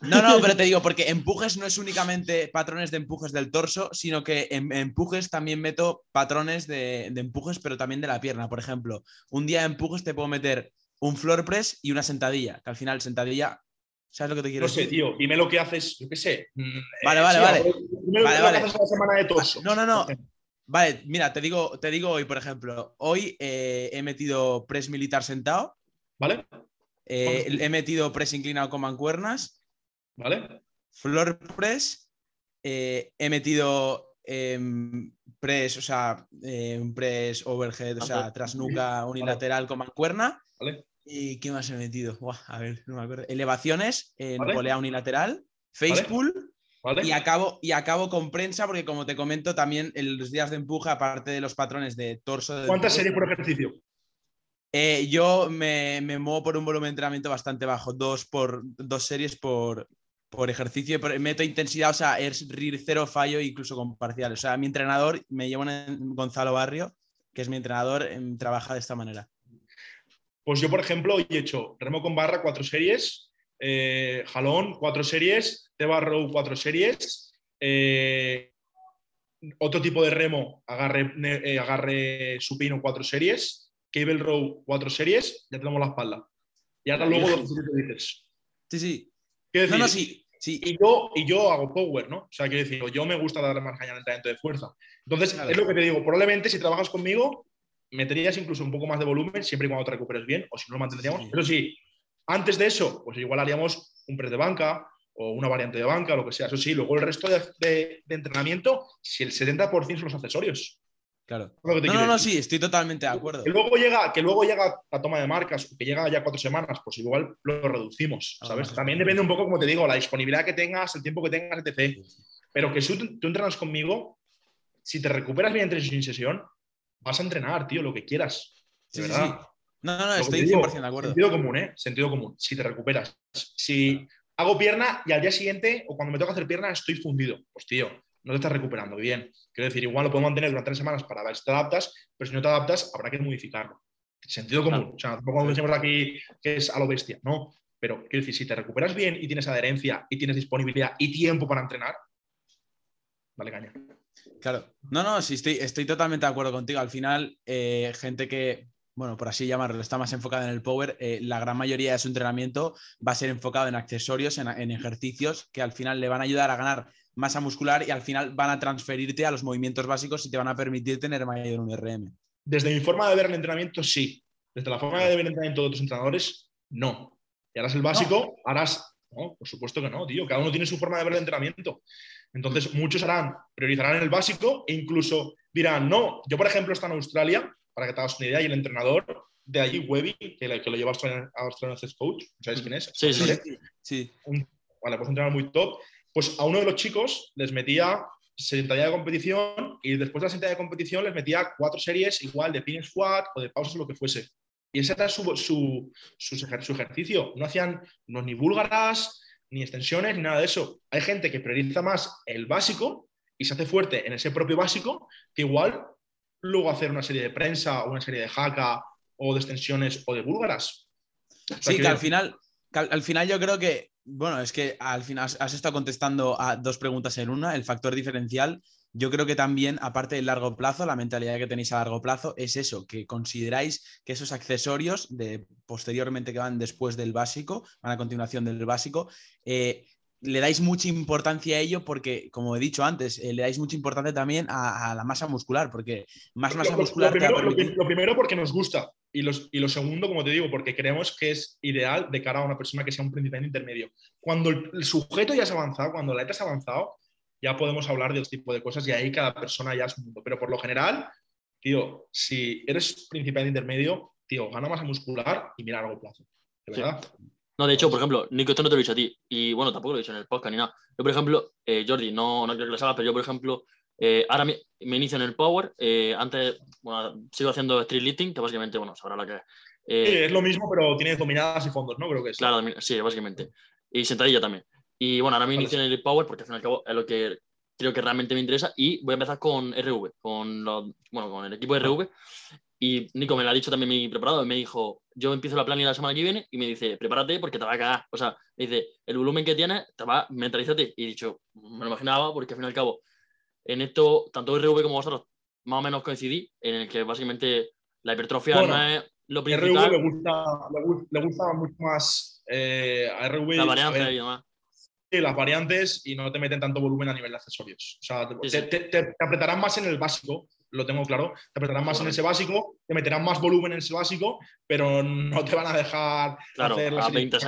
no, no, pero te digo, porque empujes no es únicamente patrones de empujes del torso, sino que en empujes también meto patrones de, de empujes, pero también de la pierna. Por ejemplo, un día de empujes te puedo meter un floor press y una sentadilla, que al final sentadilla ¿Sabes lo que te quiero decir? No sé, tío. Dime lo que haces, yo qué sé. Mm, vale, vale, vale. Dime vale, lo que haces la semana de. No, no, no. Vale, mira, te digo, te digo hoy, por ejemplo. Hoy eh, he metido press militar sentado. ¿Vale? Eh, he metido press inclinado con mancuernas. ¿Vale? Floor press. Eh, he metido em, press, o sea, un press overhead, o sea, trasnuca unilateral con mancuerna. ¿Vale? ¿Y qué más he metido? a ver, no me acuerdo. Elevaciones en polea unilateral, face pull. Y, acabo, y acabo con prensa porque, como te comento, también en los días de empuje, aparte de los patrones de torso. De ¿Cuántas series por ejercicio? Eh, yo me, me, muevo por un volumen de entrenamiento bastante bajo, dos, por, dos series por, por ejercicio. Meto intensidad, o sea, es cero fallo, incluso con parciales. O sea, mi entrenador, me llevo en Gonzalo Barrio, que es mi entrenador, em, trabaja de esta manera. Pues yo, por ejemplo, he hecho remo con barra cuatro series, eh, jalón cuatro series, teba row cuatro series, eh, otro tipo de remo, agarre, eh, agarre supino cuatro series, cable row cuatro series, ya tenemos la espalda. Y ahora luego los dices. Sí, sí. Decir, no, no, sí. Sí. Y, yo, y yo hago power, ¿no? O sea, quiero decir, yo me gusta dar más caña al entrenamiento de fuerza. Entonces, es lo que te digo, probablemente si trabajas conmigo, meterías incluso un poco más de volumen, siempre y cuando te recuperes bien, o si no lo mantendríamos. Pero sí, antes de eso, pues igual haríamos un press de banca o una variante de banca, lo que sea. Eso sí, luego el resto de, entrenamiento, si el 70% son los accesorios. Claro. No, no, no, sí, estoy totalmente de acuerdo. Que luego, llega, que luego llega la toma de marcas, que llega ya cuatro semanas, pues igual lo reducimos, ah, ¿sabes? También depende un poco, como te digo, la disponibilidad que tengas, el tiempo que tengas, etc. Pero que si tú, tú entrenas conmigo, si te recuperas bien entre y sesión, vas a entrenar, tío, lo que quieras. De verdad. No, no, no, estoy 100% de acuerdo. Sentido común, ¿eh? Sentido común. Si te recuperas. Si hago pierna y al día siguiente o cuando me toca hacer pierna estoy fundido, pues tío, no te estás recuperando bien. Quiero decir, igual lo puedo mantener durante tres semanas para ver si te adaptas, pero si no te adaptas, habrá que modificarlo. Sentido común. O sea, tampoco decimos aquí que es a lo bestia, no. Pero quiero decir, si te recuperas bien y tienes adherencia y tienes disponibilidad y tiempo para entrenar, dale caña. Claro, no, no, sí, estoy, estoy totalmente de acuerdo contigo. Al final, eh, gente que, bueno, por así llamarlo, está más enfocada en el power, eh, la gran mayoría de su entrenamiento va a ser enfocado en accesorios, en, en, ejercicios que al final le van a ayudar a ganar masa muscular y al final van a transferirte a los movimientos básicos y te van a permitir tener mayor un RM. Desde mi forma de ver el entrenamiento, sí. Desde la forma de ver el entrenamiento de otros entrenadores, no. Y harás el básico, harás. No, por supuesto que no, tío. Cada uno tiene su forma de ver el entrenamiento. Entonces, muchos harán, priorizarán el básico e incluso dirán, no. Yo, por ejemplo, estoy en Australia, para que te hagas una idea, y el entrenador de allí, Webby, que, lo, que lo lleva a Australian Coach, ¿sabéis quién es? Sí, sí. sí. Un, vale, pues un entrenador muy top. Pues a uno de los chicos les metía sentadilla de competición y después de la sentadilla de competición les metía cuatro series igual de pin squat o de pausas o lo que fuese. Y ese era su, su, su, ejercicio. No hacían ni búlgaras, ni extensiones, ni nada de eso. Hay gente que prioriza más el básico y se hace fuerte en ese propio básico que igual luego hacer una serie de prensa o una serie de jaca o de extensiones o de búlgaras. sí, que, al final, al final yo creo que, bueno, es que al final has estado contestando a dos preguntas en una, el factor diferencial yo creo que también, aparte del largo plazo, la mentalidad que tenéis a largo plazo es eso, que consideráis que esos accesorios de posteriormente que van después del básico, van a continuación del básico, eh, le dais mucha importancia a ello porque, como he dicho antes, eh, le dais mucha importancia también a, la masa muscular, porque más masa muscular... Lo primero, porque nos gusta y, los, y, lo segundo, como te digo, porque creemos que es ideal de cara a una persona que sea un principiante intermedio. Cuando el, sujeto ya se ha avanzado, cuando la ETA se ha avanzado, ya podemos hablar de otro tipo de cosas y ahí cada persona ya es un mundo. Pero por lo general, tío, si eres principal intermedio, tío, gana masa muscular y mira a largo plazo. ¿De verdad? No, de hecho, por ejemplo, Nico, esto no te lo he dicho a ti. Y bueno, tampoco lo he dicho en el podcast ni nada. Yo, por ejemplo, eh, Jordi, no, no creo que lo sabes, pero yo, por ejemplo, eh, ahora me, inicio en el Power. Eh, antes, bueno, sigo haciendo street lifting, que básicamente, bueno, sabrá lo que es. sí, es lo mismo, pero tiene dominadas y fondos, ¿no? Creo que es. Claro, sí, básicamente. Y sentadilla también. Y bueno, ahora me inicio en el Power porque al fin y al cabo es lo que creo que realmente me interesa y voy a empezar con RV, con, bueno, con el equipo de RV. Y Nico me lo ha dicho también mi preparado, me dijo, yo empiezo la planilla la semana que viene y me dice, prepárate porque te va a cagar. O sea, me dice, el volumen que tienes, te va, mentalízate. Y he dicho, me lo imaginaba porque al fin y al cabo, en esto, tanto RV como vosotros, más o menos coincidí, en el que básicamente la hipertrofia no es lo principal. RV le gusta, le gusta, mucho más eh, a RV. La varianza y demás las variantes y no te meten tanto volumen a nivel de accesorios. O sea, te, apretarán más en el básico, lo tengo claro. Te apretarán más en ese básico, te meterán más volumen en ese básico, pero no te van a dejar hacer la 20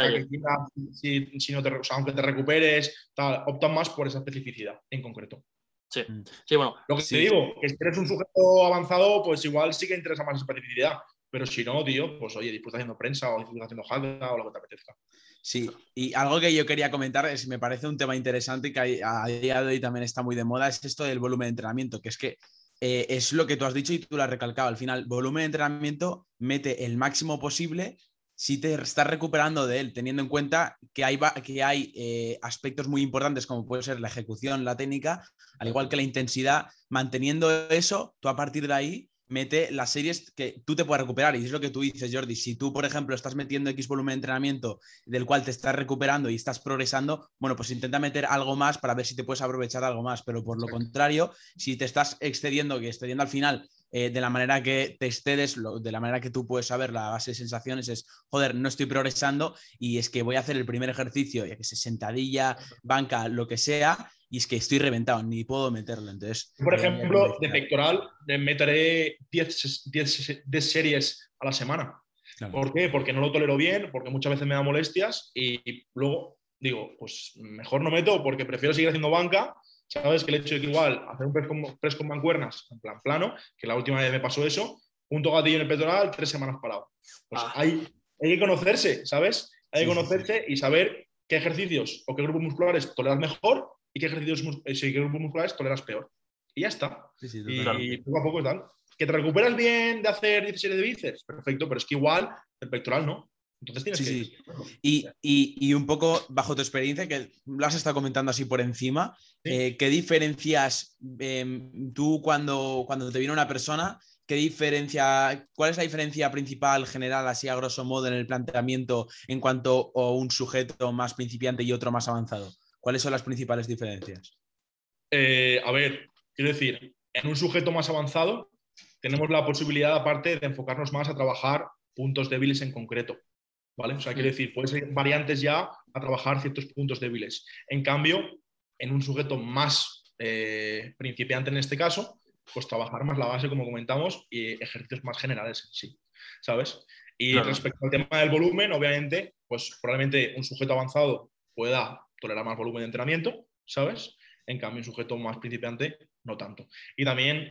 si, si, no te, aunque te recuperes, optan más por esa especificidad en concreto. Sí, mm. sí bueno. Lo que te digo, que si eres un sujeto avanzado, pues igual sí que interesa más esa especificidad. Pero si no, tío, pues oye, disfruta haciendo prensa o disfruta haciendo haga o lo que te apetezca. Sí, y algo que yo quería comentar es, me parece un tema interesante que a día de hoy también está muy de moda, es esto del volumen de entrenamiento, que es que eh, es lo que tú has dicho y tú lo has recalcado. Al final, volumen de entrenamiento mete el máximo posible si te estás recuperando de él, teniendo en cuenta que hay, que hay eh, aspectos muy importantes como puede ser la ejecución, la técnica, al igual que la intensidad, manteniendo eso, tú a partir de ahí mete las series que tú te puedes recuperar. Y es lo que tú dices, Jordi. Si tú, por ejemplo, estás metiendo X volumen de entrenamiento del cual te estás recuperando y estás progresando, bueno, pues intenta meter algo más para ver si te puedes aprovechar algo más. Pero por lo contrario, si te estás excediendo, que excediendo al final eh, de la manera que te excedes, de la manera que tú puedes saber la base de sensaciones es, joder, no estoy progresando y es que voy a hacer el primer ejercicio, ya que se sentadilla, banca, lo que sea, y es que estoy reventado, ni puedo meterlo. Entonces, por ejemplo, de pectoral meteré 10, 10, series a la semana. ¿Por qué? Porque no lo tolero bien, porque muchas veces me da molestias y luego digo, pues mejor no meto porque prefiero seguir haciendo banca. Sabes que el hecho de que igual hacer un press con, press con mancuernas en plan plano, que la última vez me pasó eso, punto gatillo en el pectoral, tres semanas parado. Pues ah. hay, hay que conocerse, ¿sabes? Hay que conocerse y saber qué ejercicios o qué grupos musculares toleras mejor y qué ejercicios eh, qué grupos musculares toleras peor. Y ya está. y poco a poco tal. ¿Que te recuperas bien de hacer 17 de bíceps? Perfecto, pero es que igual el pectoral no. Entonces tienes que... Sí. Y, y, y, un poco bajo tu experiencia, que lo has estado comentando así por encima, eh, ¿qué diferencias em, tú cuando, cuando te viene una persona ¿Qué diferencia, cuál es la diferencia principal general, así a grosso modo, en el planteamiento en cuanto a un sujeto más principiante y otro más avanzado? ¿Cuáles son las principales diferencias? Eh, a ver, quiero decir, en un sujeto más avanzado tenemos la posibilidad, aparte, de enfocarnos más a trabajar puntos débiles en concreto. ¿Vale? O sea, quiero decir, puede ser variantes ya a trabajar ciertos puntos débiles. En cambio, en un sujeto más eh, principiante en este caso, pues trabajar más la base, como comentamos, y ejercicios más generales en sí, ¿sabes? Y respecto al tema del volumen, obviamente, pues probablemente un sujeto avanzado pueda tolerar más volumen de entrenamiento, ¿sabes? En cambio, un sujeto más principiante, no tanto. Y también,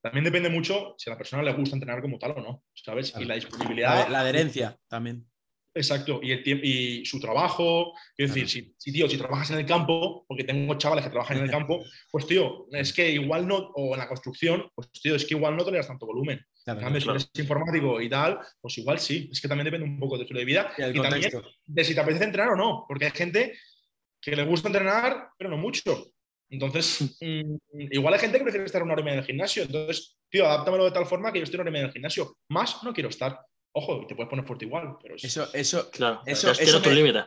también depende mucho si a la persona le gusta entrenar como tal o no, ¿sabes? Y la disponibilidad. La, adherencia también. Exacto, y, el y su trabajo, es decir, si, si, tío, si trabajas en el campo, porque tengo chavales que trabajan en el campo, pues tío, es que igual no, o en la construcción, pues tío, es que igual no tenías tanto volumen. en cambio, si eres informático y tal, pues igual sí, es que también depende un poco de tu vida y, y también de si te apetece entrenar o no, porque hay gente que le gusta entrenar, pero no mucho. Entonces, mm, igual hay gente que prefiere estar una hora y media en el gimnasio. Entonces, tío, adáptamelo de tal forma que yo estoy una hora y media en el gimnasio. Más no quiero estar. Ojo, te puedes poner fuerte igual, pero eso, eso, claro, eso, eso tu límite.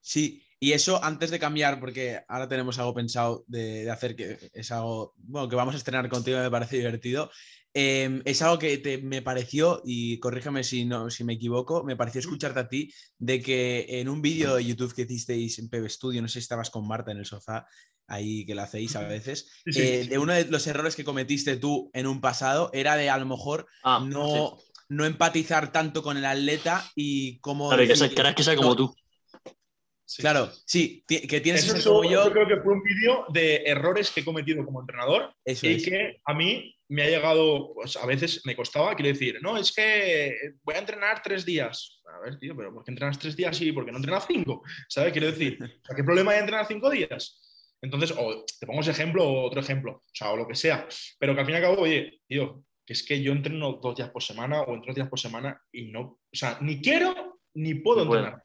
Sí, y eso antes de cambiar, porque ahora tenemos algo pensado de, hacer que es algo, bueno, que vamos a estrenar contigo, me parece divertido. Em, es algo que me pareció, y corrígeme si, no, si me equivoco, me pareció escucharte a ti de que en un vídeo de YouTube que hicisteis en PB Studio, no sé si estabas con Marta en el sofá, ahí que lo hacéis a veces, eh, de uno de los errores que cometiste tú en un pasado era de a lo mejor ah, no, no empatizar tanto con el atleta y como... Claro, que, que sea como tú. Claro, sí, que tienes eso, como yo. Yo creo que fue un vídeo de errores que he cometido como entrenador y que a mí me ha llegado, pues a veces me costaba, quiero decir, no, es que voy a entrenar tres días. A ver, tío, pero ¿por qué entrenas tres días y por qué no entrenas cinco? ¿Sabes? Quiero decir, ¿qué problema hay en entrenar cinco días? Entonces, o te pongo ese ejemplo o otro ejemplo, o sea, o lo que sea, pero que al fin y al cabo, oye, tío, que es que yo entreno dos días por semana o tres días por semana y no, o sea, ni quiero ni puedo entrenar.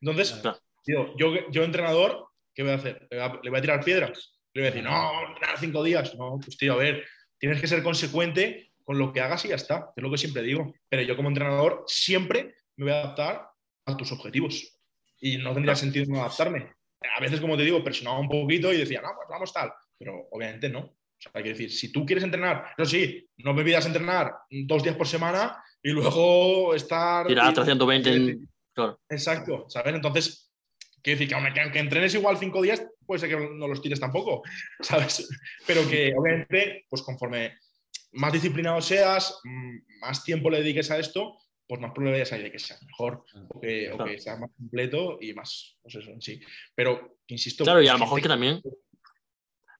Entonces, tío, yo, yo entrenador, ¿qué voy a hacer? ¿Le voy a, tirar piedras? Le voy a decir, no, entrenar cinco días. No, pues tío, a ver, tienes que ser consecuente con lo que hagas y ya está, es lo que siempre digo. Pero yo como entrenador siempre me voy a adaptar a tus objetivos y no tendría sentido no adaptarme. A veces, como te digo, presionaba un poquito y decía, no, pues vamos tal, pero obviamente no. O sea, hay que decir, si tú quieres entrenar, no, sí, no me pidas entrenar dos días por semana y luego estar. Tirar 320. Claro. Exacto, ¿sabes? Entonces, quiero decir que aunque, entrenes igual cinco días, puede ser que no los tires tampoco, ¿sabes? Pero que obviamente, pues conforme más disciplinado seas, más tiempo le dediques a esto, pues más probabilidades hay de que sea mejor o que, o que sea más completo y más, pues eso en sí. Pero, insisto. Claro, y a lo mejor que también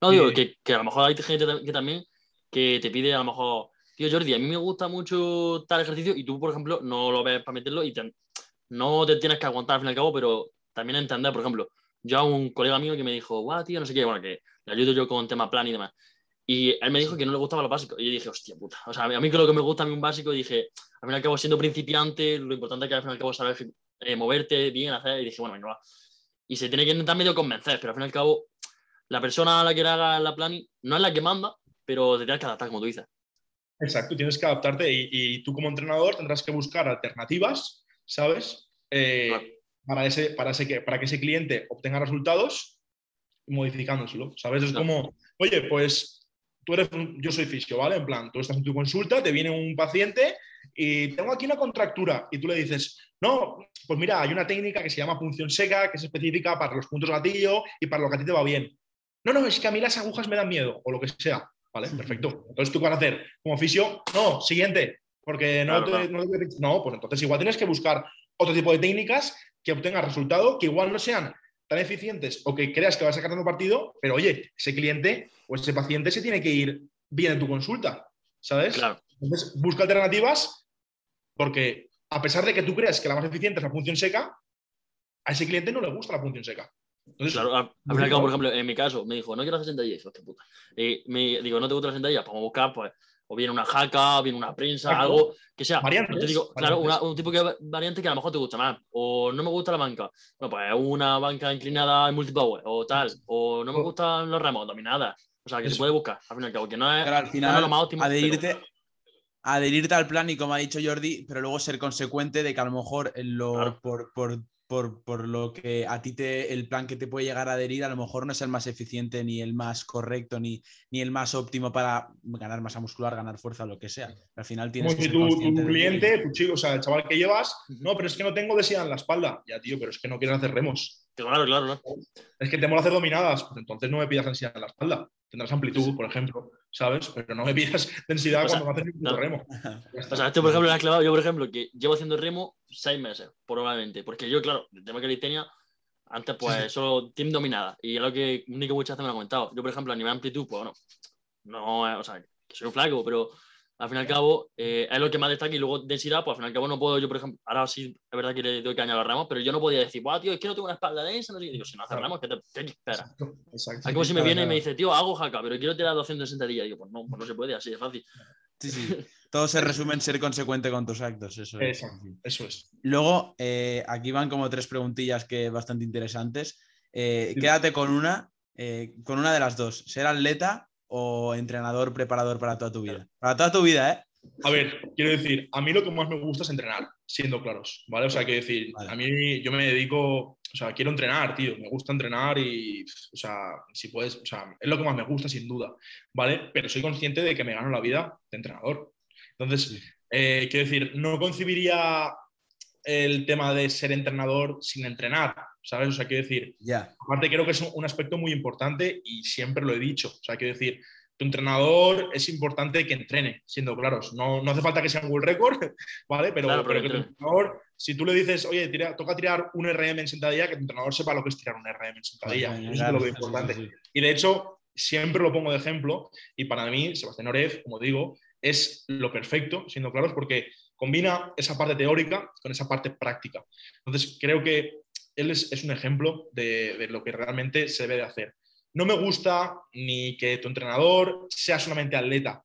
no, digo, que, que, a lo mejor hay gente que también que te pide a lo mejor, tío Jordi, a mí me gusta mucho tal ejercicio y tú, por ejemplo, no lo ves para meterlo y no te tienes que aguantar al fin y al cabo, pero también entender, por ejemplo, yo a un colega mío que me dijo, guau, tío, no sé qué, bueno, que le ayudo yo con tema plan y demás. Y él me dijo que no le gustaba lo básico. Y yo dije, hostia puta. O sea, a mí lo que me gusta a mí un básico, dije, al fin y al cabo, siendo principiante, lo importante es que al fin y al cabo sabes eh, moverte bien, hacer. Y dije, bueno, venga, va. Y se tiene que intentar medio convencer, pero al fin y al cabo, la persona a la que le haga la planning no es la que manda, pero te tienes que adaptar, como tú dices. Exacto, tienes que adaptarte y, tú como entrenador tendrás que buscar alternativas, ¿sabes? Eh, para, ese, para, ese, para que ese cliente obtenga resultados modificándoselo, ¿sabes? Es como, oye, pues tú eres, yo soy fisio, ¿vale? En plan, tú estás en tu consulta, te viene un paciente y tengo aquí una contractura y tú le dices, no, pues mira, hay una técnica que se llama punción seca, que es específica para los puntos gatillo y para lo que a ti te va bien. No, no, es que a mí las agujas me dan miedo, o lo que sea. Vale, perfecto. Entonces tú vas a hacer como fisio, no, siguiente, porque no, no, pues entonces igual tienes que buscar otro tipo de técnicas que obtengan resultado, que igual no sean tan eficientes o que creas que vas a sacar tanto partido, pero oye, ese cliente o ese paciente se tiene que ir bien en tu consulta, ¿sabes? Claro. Entonces busca alternativas porque a pesar de que tú creas que la más eficiente es la función seca, a ese cliente no le gusta la función seca claro, a, por ejemplo, en mi caso, me dijo, no quiero hacer sentadillas, hostia puta. Y me digo, no te gusta la sentadilla, pues buscar, pues, o bien una jaca, bien una prensa, algo que sea. Te digo, claro, un tipo de variante que a lo mejor te gusta más. O no me gusta la banca. Bueno, pues una banca inclinada en multipower, o tal. O no me gustan los remos, dominadas. O sea, que se puede buscar, al fin y al cabo, que no es, al final, lo más óptimo. Adherirte, adherirte al plan y como ha dicho Jordi, pero luego ser consecuente de que a lo mejor por, por por, por, lo que a ti te, el plan que te puede llegar a adherir a lo mejor no es el más eficiente ni el más correcto ni, ni el más óptimo para ganar masa muscular, ganar fuerza, lo que sea. Al final tienes Como que tu, tu cliente, tu chico, o sea, el chaval que llevas, no, pero es que no tengo obesidad en la espalda. Ya, tío, pero es que no quieres hacer remos. Claro, claro, claro. Es que te mola hacer dominadas, pues entonces no me pidas densidad en la espalda. Tendrás amplitud, por ejemplo, ¿sabes? Pero no me pidas densidad O sea, cuando no haces no. remo. O sea, este, por ejemplo, le has clavado, yo, por ejemplo, que llevo haciendo remo seis meses, probablemente. Porque yo, claro, el tema que calistenia, antes, pues, Sí, sí. solo team dominada. Y es lo que único muchas veces me lo ha comentado. Yo, por ejemplo, a nivel de amplitud, pues, bueno, no, o sea, soy un flaco, pero al fin y al cabo eh, es lo que más destaca. Y luego densidad, pues, al fin y al cabo no puedo, yo, por ejemplo, ahora sí, es verdad que le doy caña a los ramos, pero yo no podía decir, Buah, tío, es que no tengo una espalda densa, no sé qué". Digo, si no Claro. ramos, ¿qué te, qué te esperas? Exacto, exacto. Es como si me viene y me dice, tío, hago jaca, pero quiero tirar 200 sentadillas. Digo, pues no, pues no se puede, así de fácil. Sí, sí. Todo se resume en ser consecuente con tus actos. Eso es. Exacto, eso es. Luego, eh, aquí van como tres preguntillas que bastante interesantes. Eh, quédate con una, eh, con una de las dos. ¿Ser atleta o entrenador preparador para toda tu vida? Para toda tu vida, ¿eh? A ver, quiero decir, a mí lo que más me gusta es entrenar, siendo claros, ¿vale? O sea, quiero decir, Vale. a mí yo me dedico, o sea, quiero entrenar, tío, me gusta entrenar y, o sea, si puedes, o sea, es lo que más me gusta, sin duda, ¿vale? Pero soy consciente de que me gano la vida de entrenador. Entonces, Sí. eh, quiero decir, no concibiría el tema de ser entrenador sin entrenar, ¿sabes? O sea, quiero decir, Ya. Aparte, creo que es un, aspecto muy importante y siempre lo he dicho. O sea, quiero decir, tu entrenador es importante que entrene, siendo claros. No, no hace falta que sea un world record, ¿vale? Pero, Claro, pero que tu entrenador, si tú le dices, oye, tira- toca tirar un RM en sentadilla, que tu entrenador sepa lo que es tirar un RM en sentadilla. Eso es claro, lo sí, sí, importante. sí. Y de hecho, siempre lo pongo de ejemplo. Y para mí, Sebastián Orez, como digo, es lo perfecto, siendo claros, porque combina esa parte teórica con esa parte práctica. Entonces, creo que él es, es un ejemplo de, de lo que realmente se debe de hacer. No me gusta ni que tu entrenador sea solamente atleta.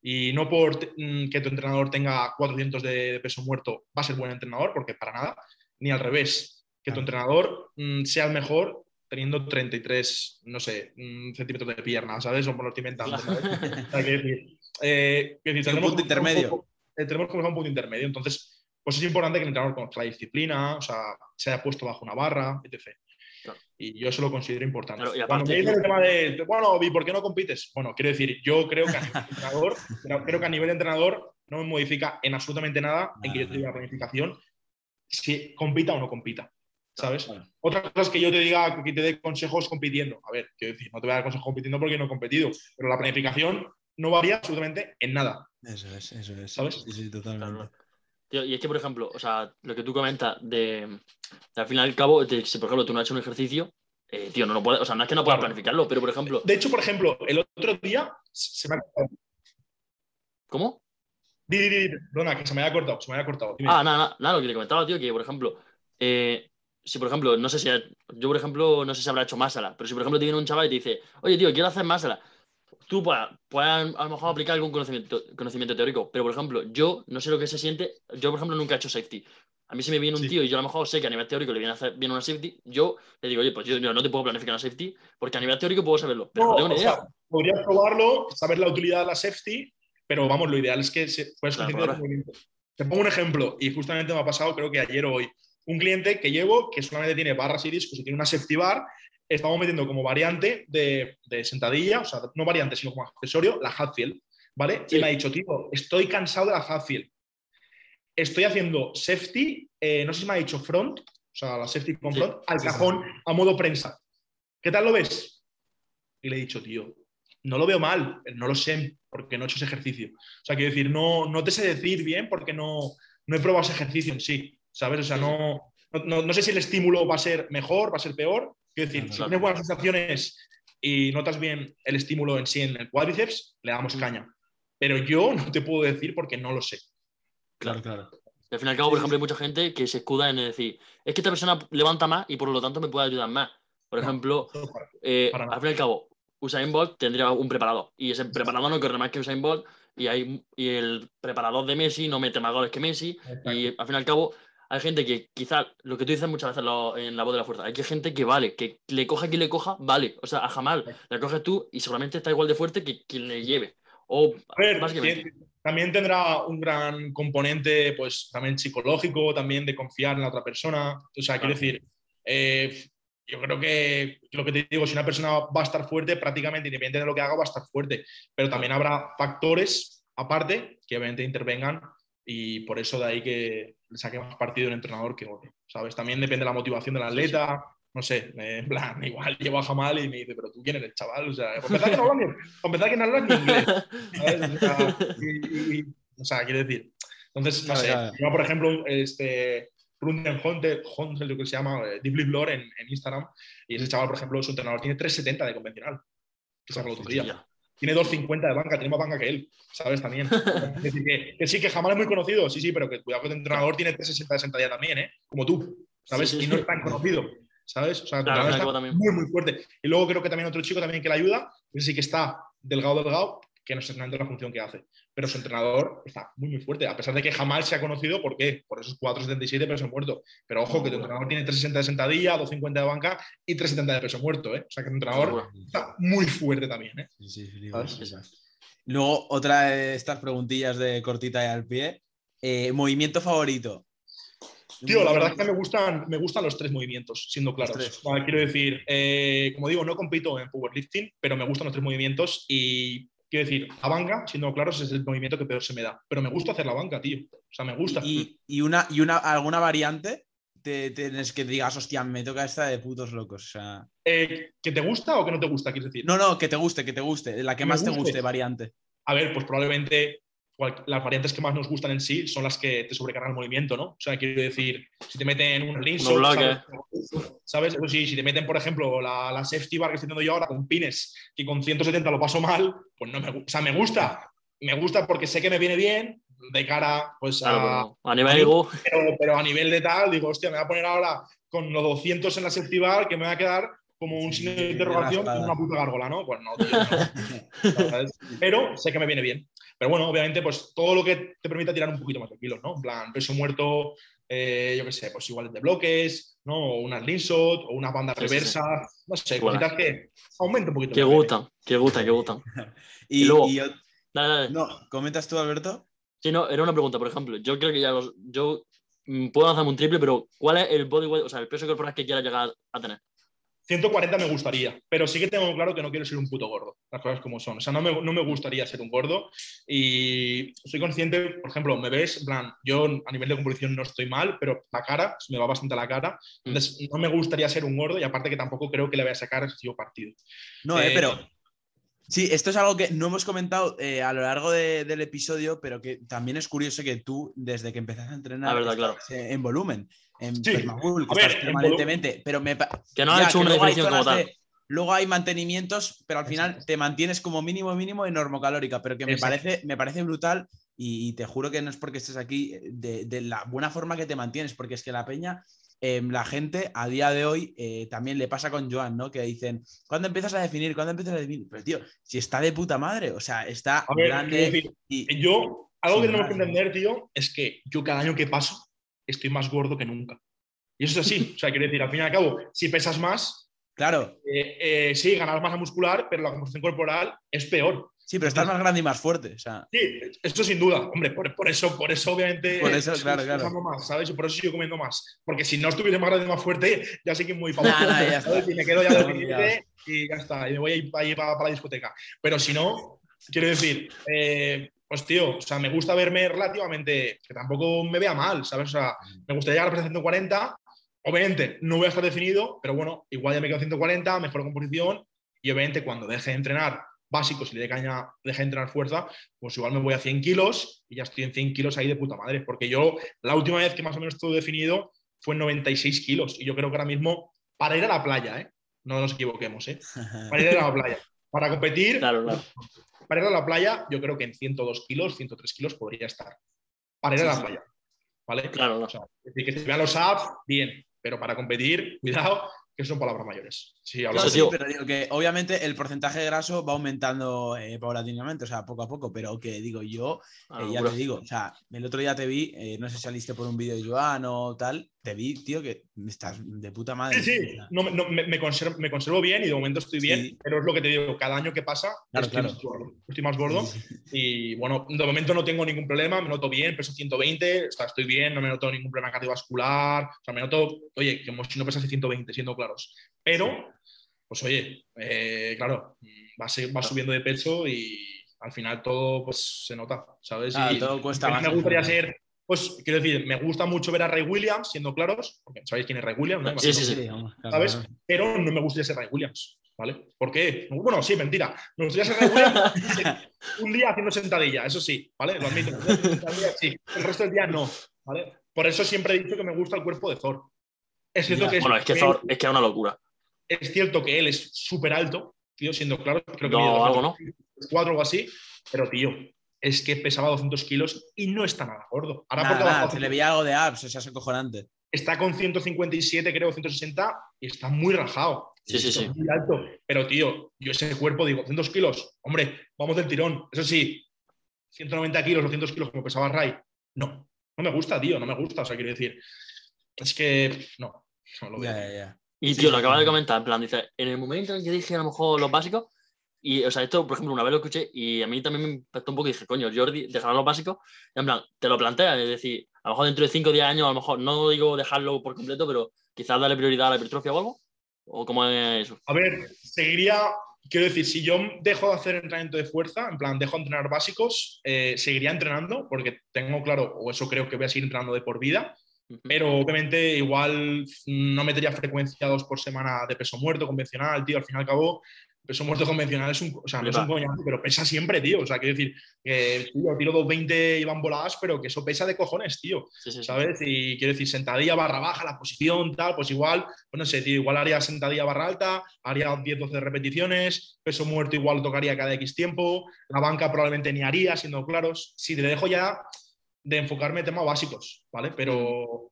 Y no por mm, que tu entrenador tenga 400 de, peso muerto va a ser buen entrenador, porque para nada. Ni al revés. Que tu entrenador mm, sea el mejor teniendo 33, no sé, mm, centímetros de pierna, ¿sabes? O me lo estoy inventando, ¿sabes? O sea, quiero decir, eh, decir, un punto que un intermedio. poco- tenemos que buscar un punto intermedio. Entonces, pues es importante que el entrenador conozca la disciplina, o sea, se haya puesto bajo una barra, etc. Claro. Y yo eso lo considero importante. Claro, y Cuando aparte- me dicen el tema de, bueno, ¿y por qué no compites? Bueno, quiero decir, yo creo que a nivel de entrenador, creo- creo que a nivel de entrenador no me modifica en absolutamente nada en que yo te diga planificación si compita o no compita. ¿Sabes? Claro. Otra cosa es que yo te diga que te dé consejos compitiendo. A ver, quiero decir, no te voy a dar consejos compitiendo porque no he competido, pero la planificación no varía absolutamente en nada. Eso es, eso es. ¿Sabes? Sí, sí, totalmente. Tío, y es que, por ejemplo, o sea, lo que tú comentas de, de al fin y al cabo, de si por ejemplo tú no has hecho un ejercicio, eh, tío, no lo puedes, o sea, no es que no puedas Claro. planificarlo, pero por ejemplo, De hecho, por ejemplo, el otro día se me ha cortado. ¿cómo? Di, di, di, perdona, que se me había cortado, se me había cortado. Dime. Ah, nada, nada, lo que le comentaba, tío, que por ejemplo, eh, si por ejemplo, no sé si, yo por ejemplo, no sé si habrá hecho másala, pero si por ejemplo te viene un chaval y te dice, oye, tío, quiero hacer másala, tú pues, puedes a lo mejor aplicar algún conocimiento, conocimiento teórico, pero por ejemplo, yo no sé lo que se siente, yo por ejemplo nunca he hecho safety. A mí si me viene un Sí. tío y yo a lo mejor sé que a nivel teórico le viene a hacer bien una safety, yo le digo, oye, pues yo, no te puedo planificar una safety porque a nivel teórico puedo saberlo, pero no, No, tengo ni idea. sea, podrías probarlo, saber la utilidad de la safety, pero vamos, lo ideal es que se, puedas claro. movimiento. Te pongo un ejemplo, y justamente me ha pasado, creo que ayer o hoy, un cliente que llevo que solamente tiene barras y discos y tiene una safety bar, estamos metiendo como variante de, de sentadilla, o sea, no variante, sino como accesorio, la Hatfield, ¿vale? Sí. Y me ha dicho, tío, estoy cansado de la Hatfield. Estoy haciendo safety, eh, no sé si me ha dicho front, o sea, la safety con front, al sí, cajón, a modo prensa. ¿Qué tal lo ves? Y le he dicho, tío, no lo veo mal, no lo sé, porque no he hecho ese ejercicio. O sea, quiero decir, no, no te sé decir bien porque no, no he probado ese ejercicio en sí, ¿sabes? O sea, no, no- no sé si el estímulo va a ser mejor, va a ser peor. Quiero decir, Claro, si claro. tienes buenas sensaciones y notas bien el estímulo en sí en el cuádriceps, le damos Mm. caña. Pero yo no te puedo decir porque no lo sé. Claro, claro. Y al fin y al cabo, por ejemplo, hay mucha gente que se escuda en decir, es que esta persona levanta más y por lo tanto me puede ayudar más. Por ejemplo, no para- eh, para al fin y al cabo, Usain Bolt tendría un preparador y ese preparador no corre más que Usain Bolt y, hay, y el preparador de Messi no mete más goles que Messi y al fin y al cabo hay gente que quizás, lo que tú dices muchas veces lo- en la voz de la fuerza, hay que gente que vale, que le coja quien le coja, vale. O sea, a Jamal le coges tú y seguramente está igual de fuerte que quien le lleve. O A ver, básicamente. tiene- también tendrá un gran componente, pues también psicológico, también de confiar en la otra persona. O sea, quiero Claro. decir, eh, yo creo que lo que te digo, si una persona va a estar fuerte, prácticamente independiente de lo que haga, va a estar fuerte. Pero también habrá factores aparte que obviamente intervengan y por eso de ahí que le saque más partido un entrenador que otro. ¿Sabes? También depende de la motivación del atleta. No sé, en plan, igual llevo a Jamal y me dice, pero tú quién eres, chaval. O sea, empezar que no hablas ni, que no hablas ni inglés. ¿sabes? O sea, y- y- o sea, quiero decir. Entonces, no sé. Yo, por ejemplo, este. Runden Hunter, Hunter, lo que se llama eh, Deep Blue Lore en, en Instagram. Y ese chaval, por ejemplo, su entrenador tiene 370 de convencional. Que sacó el otro día. Tiene 250 de banca, tiene más banca que él, ¿sabes? También. Es decir, que, que sí, que jamás es muy conocido, sí, sí, pero que cuidado que tu entrenador tiene 360 de sentadilla también, ¿eh? Como tú, ¿sabes? Sí, sí, y no es tan conocido, ¿sabes? O sea, Claro, está muy, muy fuerte. Y luego creo que también otro chico también que le ayuda, ese sí que está delgado, delgado, que no sé exactamente la función que hace. Pero su entrenador está muy, muy fuerte, a pesar de que jamás se ha conocido, ¿por qué? Por esos 4,77 de peso muerto. Pero ojo, que tu entrenador tiene 360 de sentadilla, 250 de banca y 370 de peso muerto, ¿eh? O sea, que tu entrenador está muy fuerte también, ¿eh? Sí, sí, sí, ¿Sabes? sí, sí. Luego, otra de estas preguntillas de cortita y al pie. Eh, movimiento favorito. Tío, la verdad es que me gustan, me gustan los tres movimientos, siendo claros. tres. O sea, quiero decir, eh, como digo, no compito en powerlifting, pero me gustan los tres movimientos y quiero decir, la banca, siendo claros, es el movimiento que peor se me da. Pero me gusta hacer la banca, tío. O sea, me gusta. Y, y una, y una, alguna variante te, tienes que digas, hostia, me toca esta de putos locos. O sea, Eh, ¿Que te gusta o que no te gusta, quieres decir? no, no, que te guste, que te guste. La que me más te guste. variante. A ver, pues probablemente las variantes que más nos gustan en sí son las que te sobrecargan el movimiento, ¿no? O sea, quiero decir, si te meten un rinso, bloques. ¿sabes? ¿sabes? Eso sí, si te meten, por ejemplo, la, la safety bar que estoy haciendo yo ahora con pines, que con 170 lo paso mal, pues no me gusta. O sea, me gusta. Me gusta porque sé que me viene bien de cara, pues, a, Claro, pero a nivel ego, pero, pero a nivel de tal, digo, hostia, me voy a poner ahora con los 200 en la safety bar que me va a quedar como un Sí, signo de interrogación una puta gárgola, ¿no? Pues no, tío, no. Pero sé que me viene bien. Pero bueno, obviamente, pues todo lo que te permita tirar un poquito más de kilos, ¿no? En plan, peso muerto, eh, yo qué sé, pues iguales de bloques, ¿no? O una slingshot, o una banda Sí, sí, reversa, no sé, Bueno. cositas que aumentan un poquito. que gustan, que gustan, que gustan. Y, Y luego- y yo- Dale, dale. no, ¿comentas tú, Alberto? Sí, no, era una pregunta, por ejemplo. Yo creo que ya los. Yo mm, puedo lanzarme un triple, pero ¿cuál es el body weight, o sea, el peso corporal que quieras llegar a tener? 140 me gustaría, pero sí que tengo claro que no quiero ser un puto gordo, las cosas como son. O sea, no me, no me gustaría ser un gordo y soy consciente, por ejemplo, me ves, en plan, yo a nivel de composición no estoy mal, pero la cara, se me va bastante la cara, entonces no me gustaría ser un gordo y aparte que tampoco creo que le vaya a sacar excesivo partido. No, eh, Eh, pero. Sí, esto es algo que no hemos comentado eh, a lo largo de- del episodio, pero que también es curioso que tú, desde que empezaste a entrenar, La verdad, claro. eh, en volumen, en Sí, Permabull, que a ver, estás en permanentemente, pero me, Que no ya, hecho una luego hay definición como tal. de- luego hay mantenimientos, pero al final te mantienes como mínimo mínimo en normocalórica, pero que me Exacto. parece, me parece brutal y, te juro que no es porque estés aquí, eh, de, de la buena forma que te mantienes, porque es que la peña, eh, la gente a día de hoy eh, también le pasa con Joan, ¿no? Que dicen, ¿cuándo empiezas a definir? ¿Cuándo empiezas a definir? Pero tío, si está de puta madre, o sea, está ver, grande decir, y... yo, algo que tenemos que entender, tío, es que yo cada año que paso estoy más gordo que nunca. Y eso es así, o sea, quiero decir, al fin y al cabo, si pesas más, Claro, eh, eh, sí, ganas masa muscular, pero la composición corporal es peor. sí, pero estás más grande y más fuerte, o sea... Sí, esto sin duda, hombre, por, por eso, por eso obviamente. Por eso, estoy claro, claro. Más, ¿sabes? Por eso sigo comiendo más. Porque si no estuviese más grande y más fuerte, ya sé que muy Nah, nah, está. Y me quedo ya de y ya está. Y me voy a ir, a ir para, para la discoteca. Pero si no, quiero decir, eh, pues tío, o sea, me gusta verme relativamente, que tampoco me vea mal, ¿sabes? O sea, me gustaría llegar a 140. Obviamente, no voy a estar definido, pero bueno, igual ya me quedo en 140, mejor composición. Y obviamente, cuando deje de entrenar básicos y le dé caña, deje de entrenar fuerza, pues igual me voy a 100 kilos y ya estoy en 100 kilos ahí de puta madre. Porque yo, la última vez que más o menos estuve definido fue en 96 kilos. Y yo creo que ahora mismo, para ir a la playa, ¿eh? no nos equivoquemos, ¿eh? para ir a la playa, para competir, Claro, claro. Para ir a la playa, yo creo que en 102 kilos, 103 kilos podría estar. Para ir a la playa. ¿Vale? Claro. O sea, es decir, que se vean los apps, bien, pero para competir, cuidado, que son palabras mayores. Sí, Eso, sí, pero digo que obviamente el porcentaje de graso va aumentando eh, paulatinamente, o sea, poco a poco, pero que digo yo, Ah, eh, ya te digo, o sea, el otro día te vi, eh, no sé si saliste por un vídeo de Joan o tal, te vi, tío, que estás de puta madre. Sí, sí, no, no, me, me, conservo, me, conservo, bien y de momento estoy bien, Sí. pero es lo que te digo, cada año que pasa Claro, estoy, claro. Más gordo, estoy más gordo y bueno, de momento no tengo ningún problema, me noto bien, peso 120, o sea, estoy bien, no me noto ningún problema cardiovascular, o sea, me noto, oye, como si no pesase 120, siendo claros. Pero, pues oye, eh, claro, va, a ser- va subiendo de peso y al final todo pues se nota, ¿sabes? Ah, y todo cuesta me más. gustaría ser, pues quiero decir, me gusta mucho ver a Ray Williams, siendo claros, porque sabéis quién es Ray Williams, ¿no? Sí, sí, sí. claro, ¿sabes? claro. Pero no me gustaría ser Ray Williams, ¿vale? ¿Por qué? Bueno, sí, mentira. Me gustaría ser Ray Williams un día haciendo sentadilla, eso sí, ¿vale? Lo admito. Sentadilla, sí. El resto del día no, ¿vale? Por eso siempre he dicho que me gusta el cuerpo de Thor. Es cierto Ya. que es, Bueno, es que Thor es que es una locura. es cierto que él es súper alto, tío, siendo claro. Creo que No, mide algo, ¿no? 4 o así, pero tío, es que pesaba 200 kilos y no está nada gordo. Ahora Nada, porque nada, se le veía algo de abs, o sea, es acojonante. está con 157, creo, 160 y está muy rajado. Sí, sí, sí. Muy alto. Pero, tío, yo ese cuerpo digo, 200 kilos, hombre, vamos del tirón. Eso sí, 190 kilos o 200 kilos como pesaba Ray, no. No me gusta, tío, no me gusta. O sea, quiero decir, es que no, no lo veo. Ya, ya, ya. Y tío, sí, lo acabas sí. de comentar, en plan, dice, en el momento en que dije a lo mejor los básicos, y, o sea, esto, por ejemplo, una vez lo escuché y a mí también me impactó un poco y dije, coño, Jordi, dejará los básicos, y en plan, te lo planteas, es decir, a lo mejor dentro de 5 o 10 años, a lo mejor, no digo dejarlo por completo, pero quizás darle prioridad a la hipertrofia o algo, o cómo es eso. A ver, seguiría, quiero decir, si yo dejo de hacer entrenamiento de fuerza, en plan, dejo de entrenar básicos, eh, seguiría entrenando, porque tengo claro, o eso creo que voy a seguir entrenando de por vida, pero obviamente igual no metería frecuencia dos por semana de peso muerto convencional, tío, al fin y al cabo, peso muerto convencional es un, o sea, no es un coñazo, pero pesa siempre, tío, o sea, quiero decir, que tío, tiro 220 y van voladas, pero que eso pesa de cojones, tío, Sí, sí, sí. ¿sabes? Y quiero decir, sentadilla barra baja, la posición, tal, pues igual, pues no sé, tío, igual haría sentadilla barra alta, haría 10, 12 repeticiones, peso muerto igual tocaría cada X tiempo, la banca probablemente ni haría, siendo claros. Si te dejo ya de enfocarme en temas básicos, ¿vale? Pero,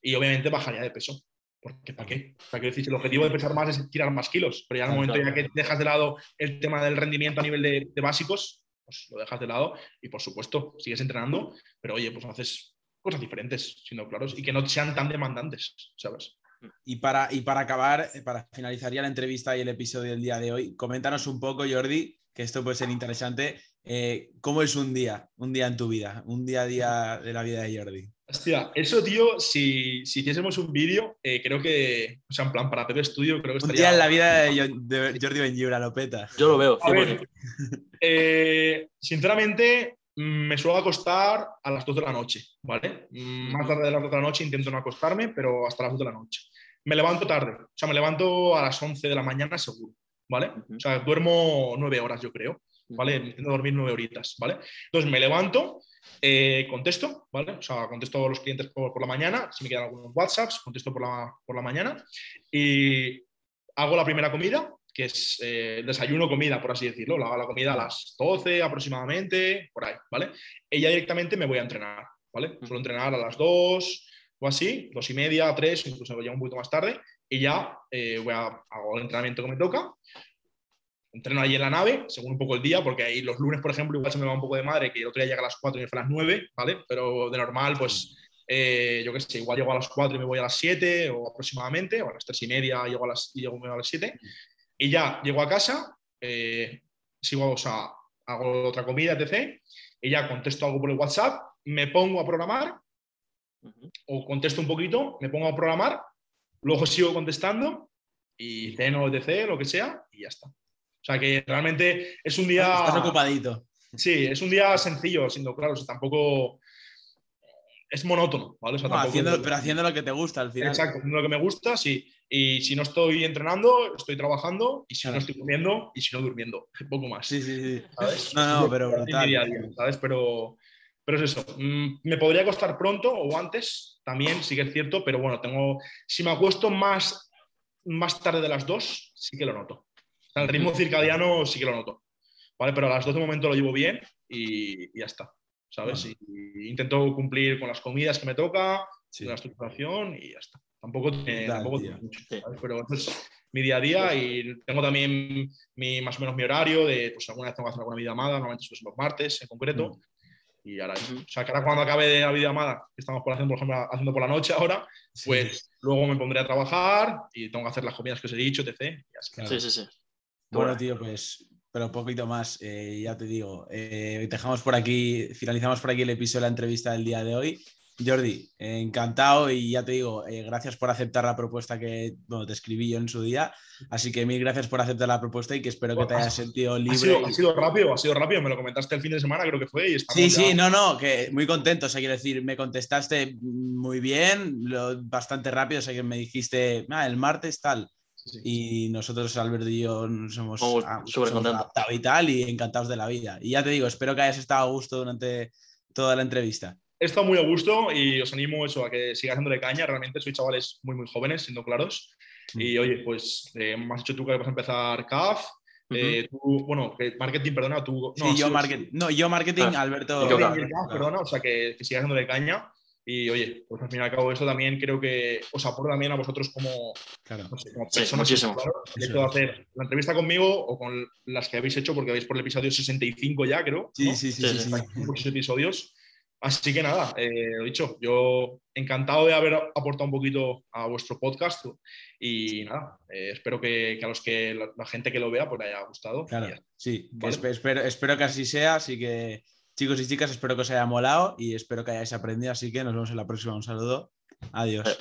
y obviamente bajaría de peso. Porque ¿para qué? O sea, quiero decir, el objetivo de pesar más es tirar más kilos, pero ya en el momento ya que dejas de lado el tema del rendimiento a nivel de, de básicos, pues lo dejas de lado y por supuesto sigues entrenando, pero oye, pues haces cosas diferentes, siendo claros, y que no sean tan demandantes, ¿sabes? Y para, y para acabar, eh, para finalizar ya la entrevista y el episodio del día de hoy, coméntanos un poco, Jordi, que esto puede ser interesante. eh, ¿Cómo es un día, un día en tu vida, un día a día de la vida de Jordi? Hostia, eso, tío, si, si hiciésemos un vídeo, eh, creo que, o sea, en plan, para Pepe Studio, creo que Un estaría... día en la vida de, de Jordi Benjura, lo peta. Yo lo veo, A 100%. ver, eh, sinceramente, mm, me suelo acostar a las 2 de la noche, ¿vale? Mm, Más tarde de las 2 de la noche intento no acostarme, pero hasta las 2 de la noche. Me levanto tarde, o sea, me levanto a las 11 de la mañana seguro, ¿vale? Ujú. O sea, duermo 9 horas, yo creo, ¿vale? Intento dormir 9 horitas, ¿vale? Entonces me levanto, eh, contesto, ¿vale? O sea, contesto a los clientes por, por la mañana, si me quedan algunos WhatsApps, contesto por la, por la mañana y hago la primera comida, que es eh, desayuno, comida, por así decirlo. La, la comida a las 12 aproximadamente, por ahí, ¿vale? Ya directamente me voy a entrenar, ¿vale? Suelo entrenar a las 2 o así, dos y media, 3, incluso ya un poquito más tarde, y ya eh, voy a, hago el entrenamiento que me toca. Entreno ahí en la nave, según un poco el día, porque ahí los lunes, por ejemplo, igual se me va un poco de madre, que el otro día llega a las 4 y me fue a las 9, ¿vale? Pero de normal, pues eh, yo qué sé, igual llego a las 4 y me voy a las 7 o aproximadamente, o a las 3 y media llego a las, y llego a las 7. Y ya llego a casa, eh, sigo, o sea, hago otra comida, etc. Y ya contesto algo por el WhatsApp, me pongo a programar o contesto un poquito, me pongo a programar, luego sigo contestando y ceno, etc., lo que sea, y ya está. O sea que realmente es un día. Estás ocupadito. Sí, es un día sencillo, siendo claro, o sea, tampoco es monótono, ¿vale? O sea, No, tampoco- haciendo, pero haciendo lo que te gusta al final. Exacto, haciendo lo que me gusta, sí. Y si no estoy entrenando, estoy trabajando, y si Claro. no estoy comiendo, y si no durmiendo, poco más. Sí, sí, sí. ¿sabes? No, no, pero brutal. día día, ¿sabes? Pero, pero es eso. Mm, Me podría acostar pronto o antes, también, sí que es cierto, pero bueno, tengo. Si me acuesto más, más tarde de las dos, sí que lo noto. O sea, el ritmo circadiano sí que lo noto. ¿Vale? Pero a las dos de momento lo llevo bien y, y ya está. ¿Sabes? Y, y intento cumplir con las comidas que me toca, Sí. con la estructuración y ya está. Tampoco tiene, tampoco tiene mucho, Sí. ¿sabes? Pero eso es mi día a día y tengo también mi, más o menos mi horario de, pues alguna vez tengo que hacer alguna videollamada, normalmente son los martes en concreto. Mm. Y ahora, o sea, que ahora cuando acabe de la videollamada, que estamos por haciendo, por ejemplo, haciendo por la noche ahora, pues luego me pondré a trabajar y tengo que hacer las comidas que os he dicho, etc. Sí, sí, sí. Bueno, tío, pues, pero poquito más, eh, ya te digo. Eh, dejamos por aquí, finalizamos por aquí el episodio de la entrevista del día de hoy. Jordi, encantado y ya te digo, eh, gracias por aceptar la propuesta que bueno, te escribí yo en su día. Así que mil gracias por aceptar la propuesta y que espero que te hayas sentido libre. Ha sido, rápido, ha sido rápido. Me lo comentaste el fin de semana, creo que fue. sí, sí, no, no, que muy contento. O sea, quiero decir, me contestaste muy bien, bastante rápido. O sea, que me dijiste, ah, el martes tal. Y nosotros, Alberto y yo, nos hemos, ah, adaptado y tal, y encantados de la vida. Y ya te digo, espero que hayas estado a gusto durante toda la entrevista. He estado muy a gusto y os animo eso, a que sigáis dándole caña. Realmente sois chavales muy, muy jóvenes, siendo claros. Y mm. oye, pues eh, me has dicho tú que vas a empezar CAF. Eh, tú, bueno, marketing, perdona, tú. No, sí, yo, marketing, no, yo marketing, ah, Alberto. perdona, o sea, que, que sigas dándole caña. Y oye, pues al fin y al cabo, eso también creo que os aporta también a vosotros como, claro. como personas. Sí, el hecho de hacer la entrevista conmigo o con las que habéis hecho, porque veis por el episodio 65 ya, creo. Sí, sí, sí. sí, Muchos episodios. Así que nada, eh, lo dicho, yo encantado de haber aportado un poquito a vuestro podcast y nada, eh, espero que, a los que la, gente que lo vea pues haya gustado. Claro, sí, espero, espero que así sea, así que chicos y chicas, espero que os haya molado y espero que hayáis aprendido, así que nos vemos en la próxima. Un saludo. Adiós.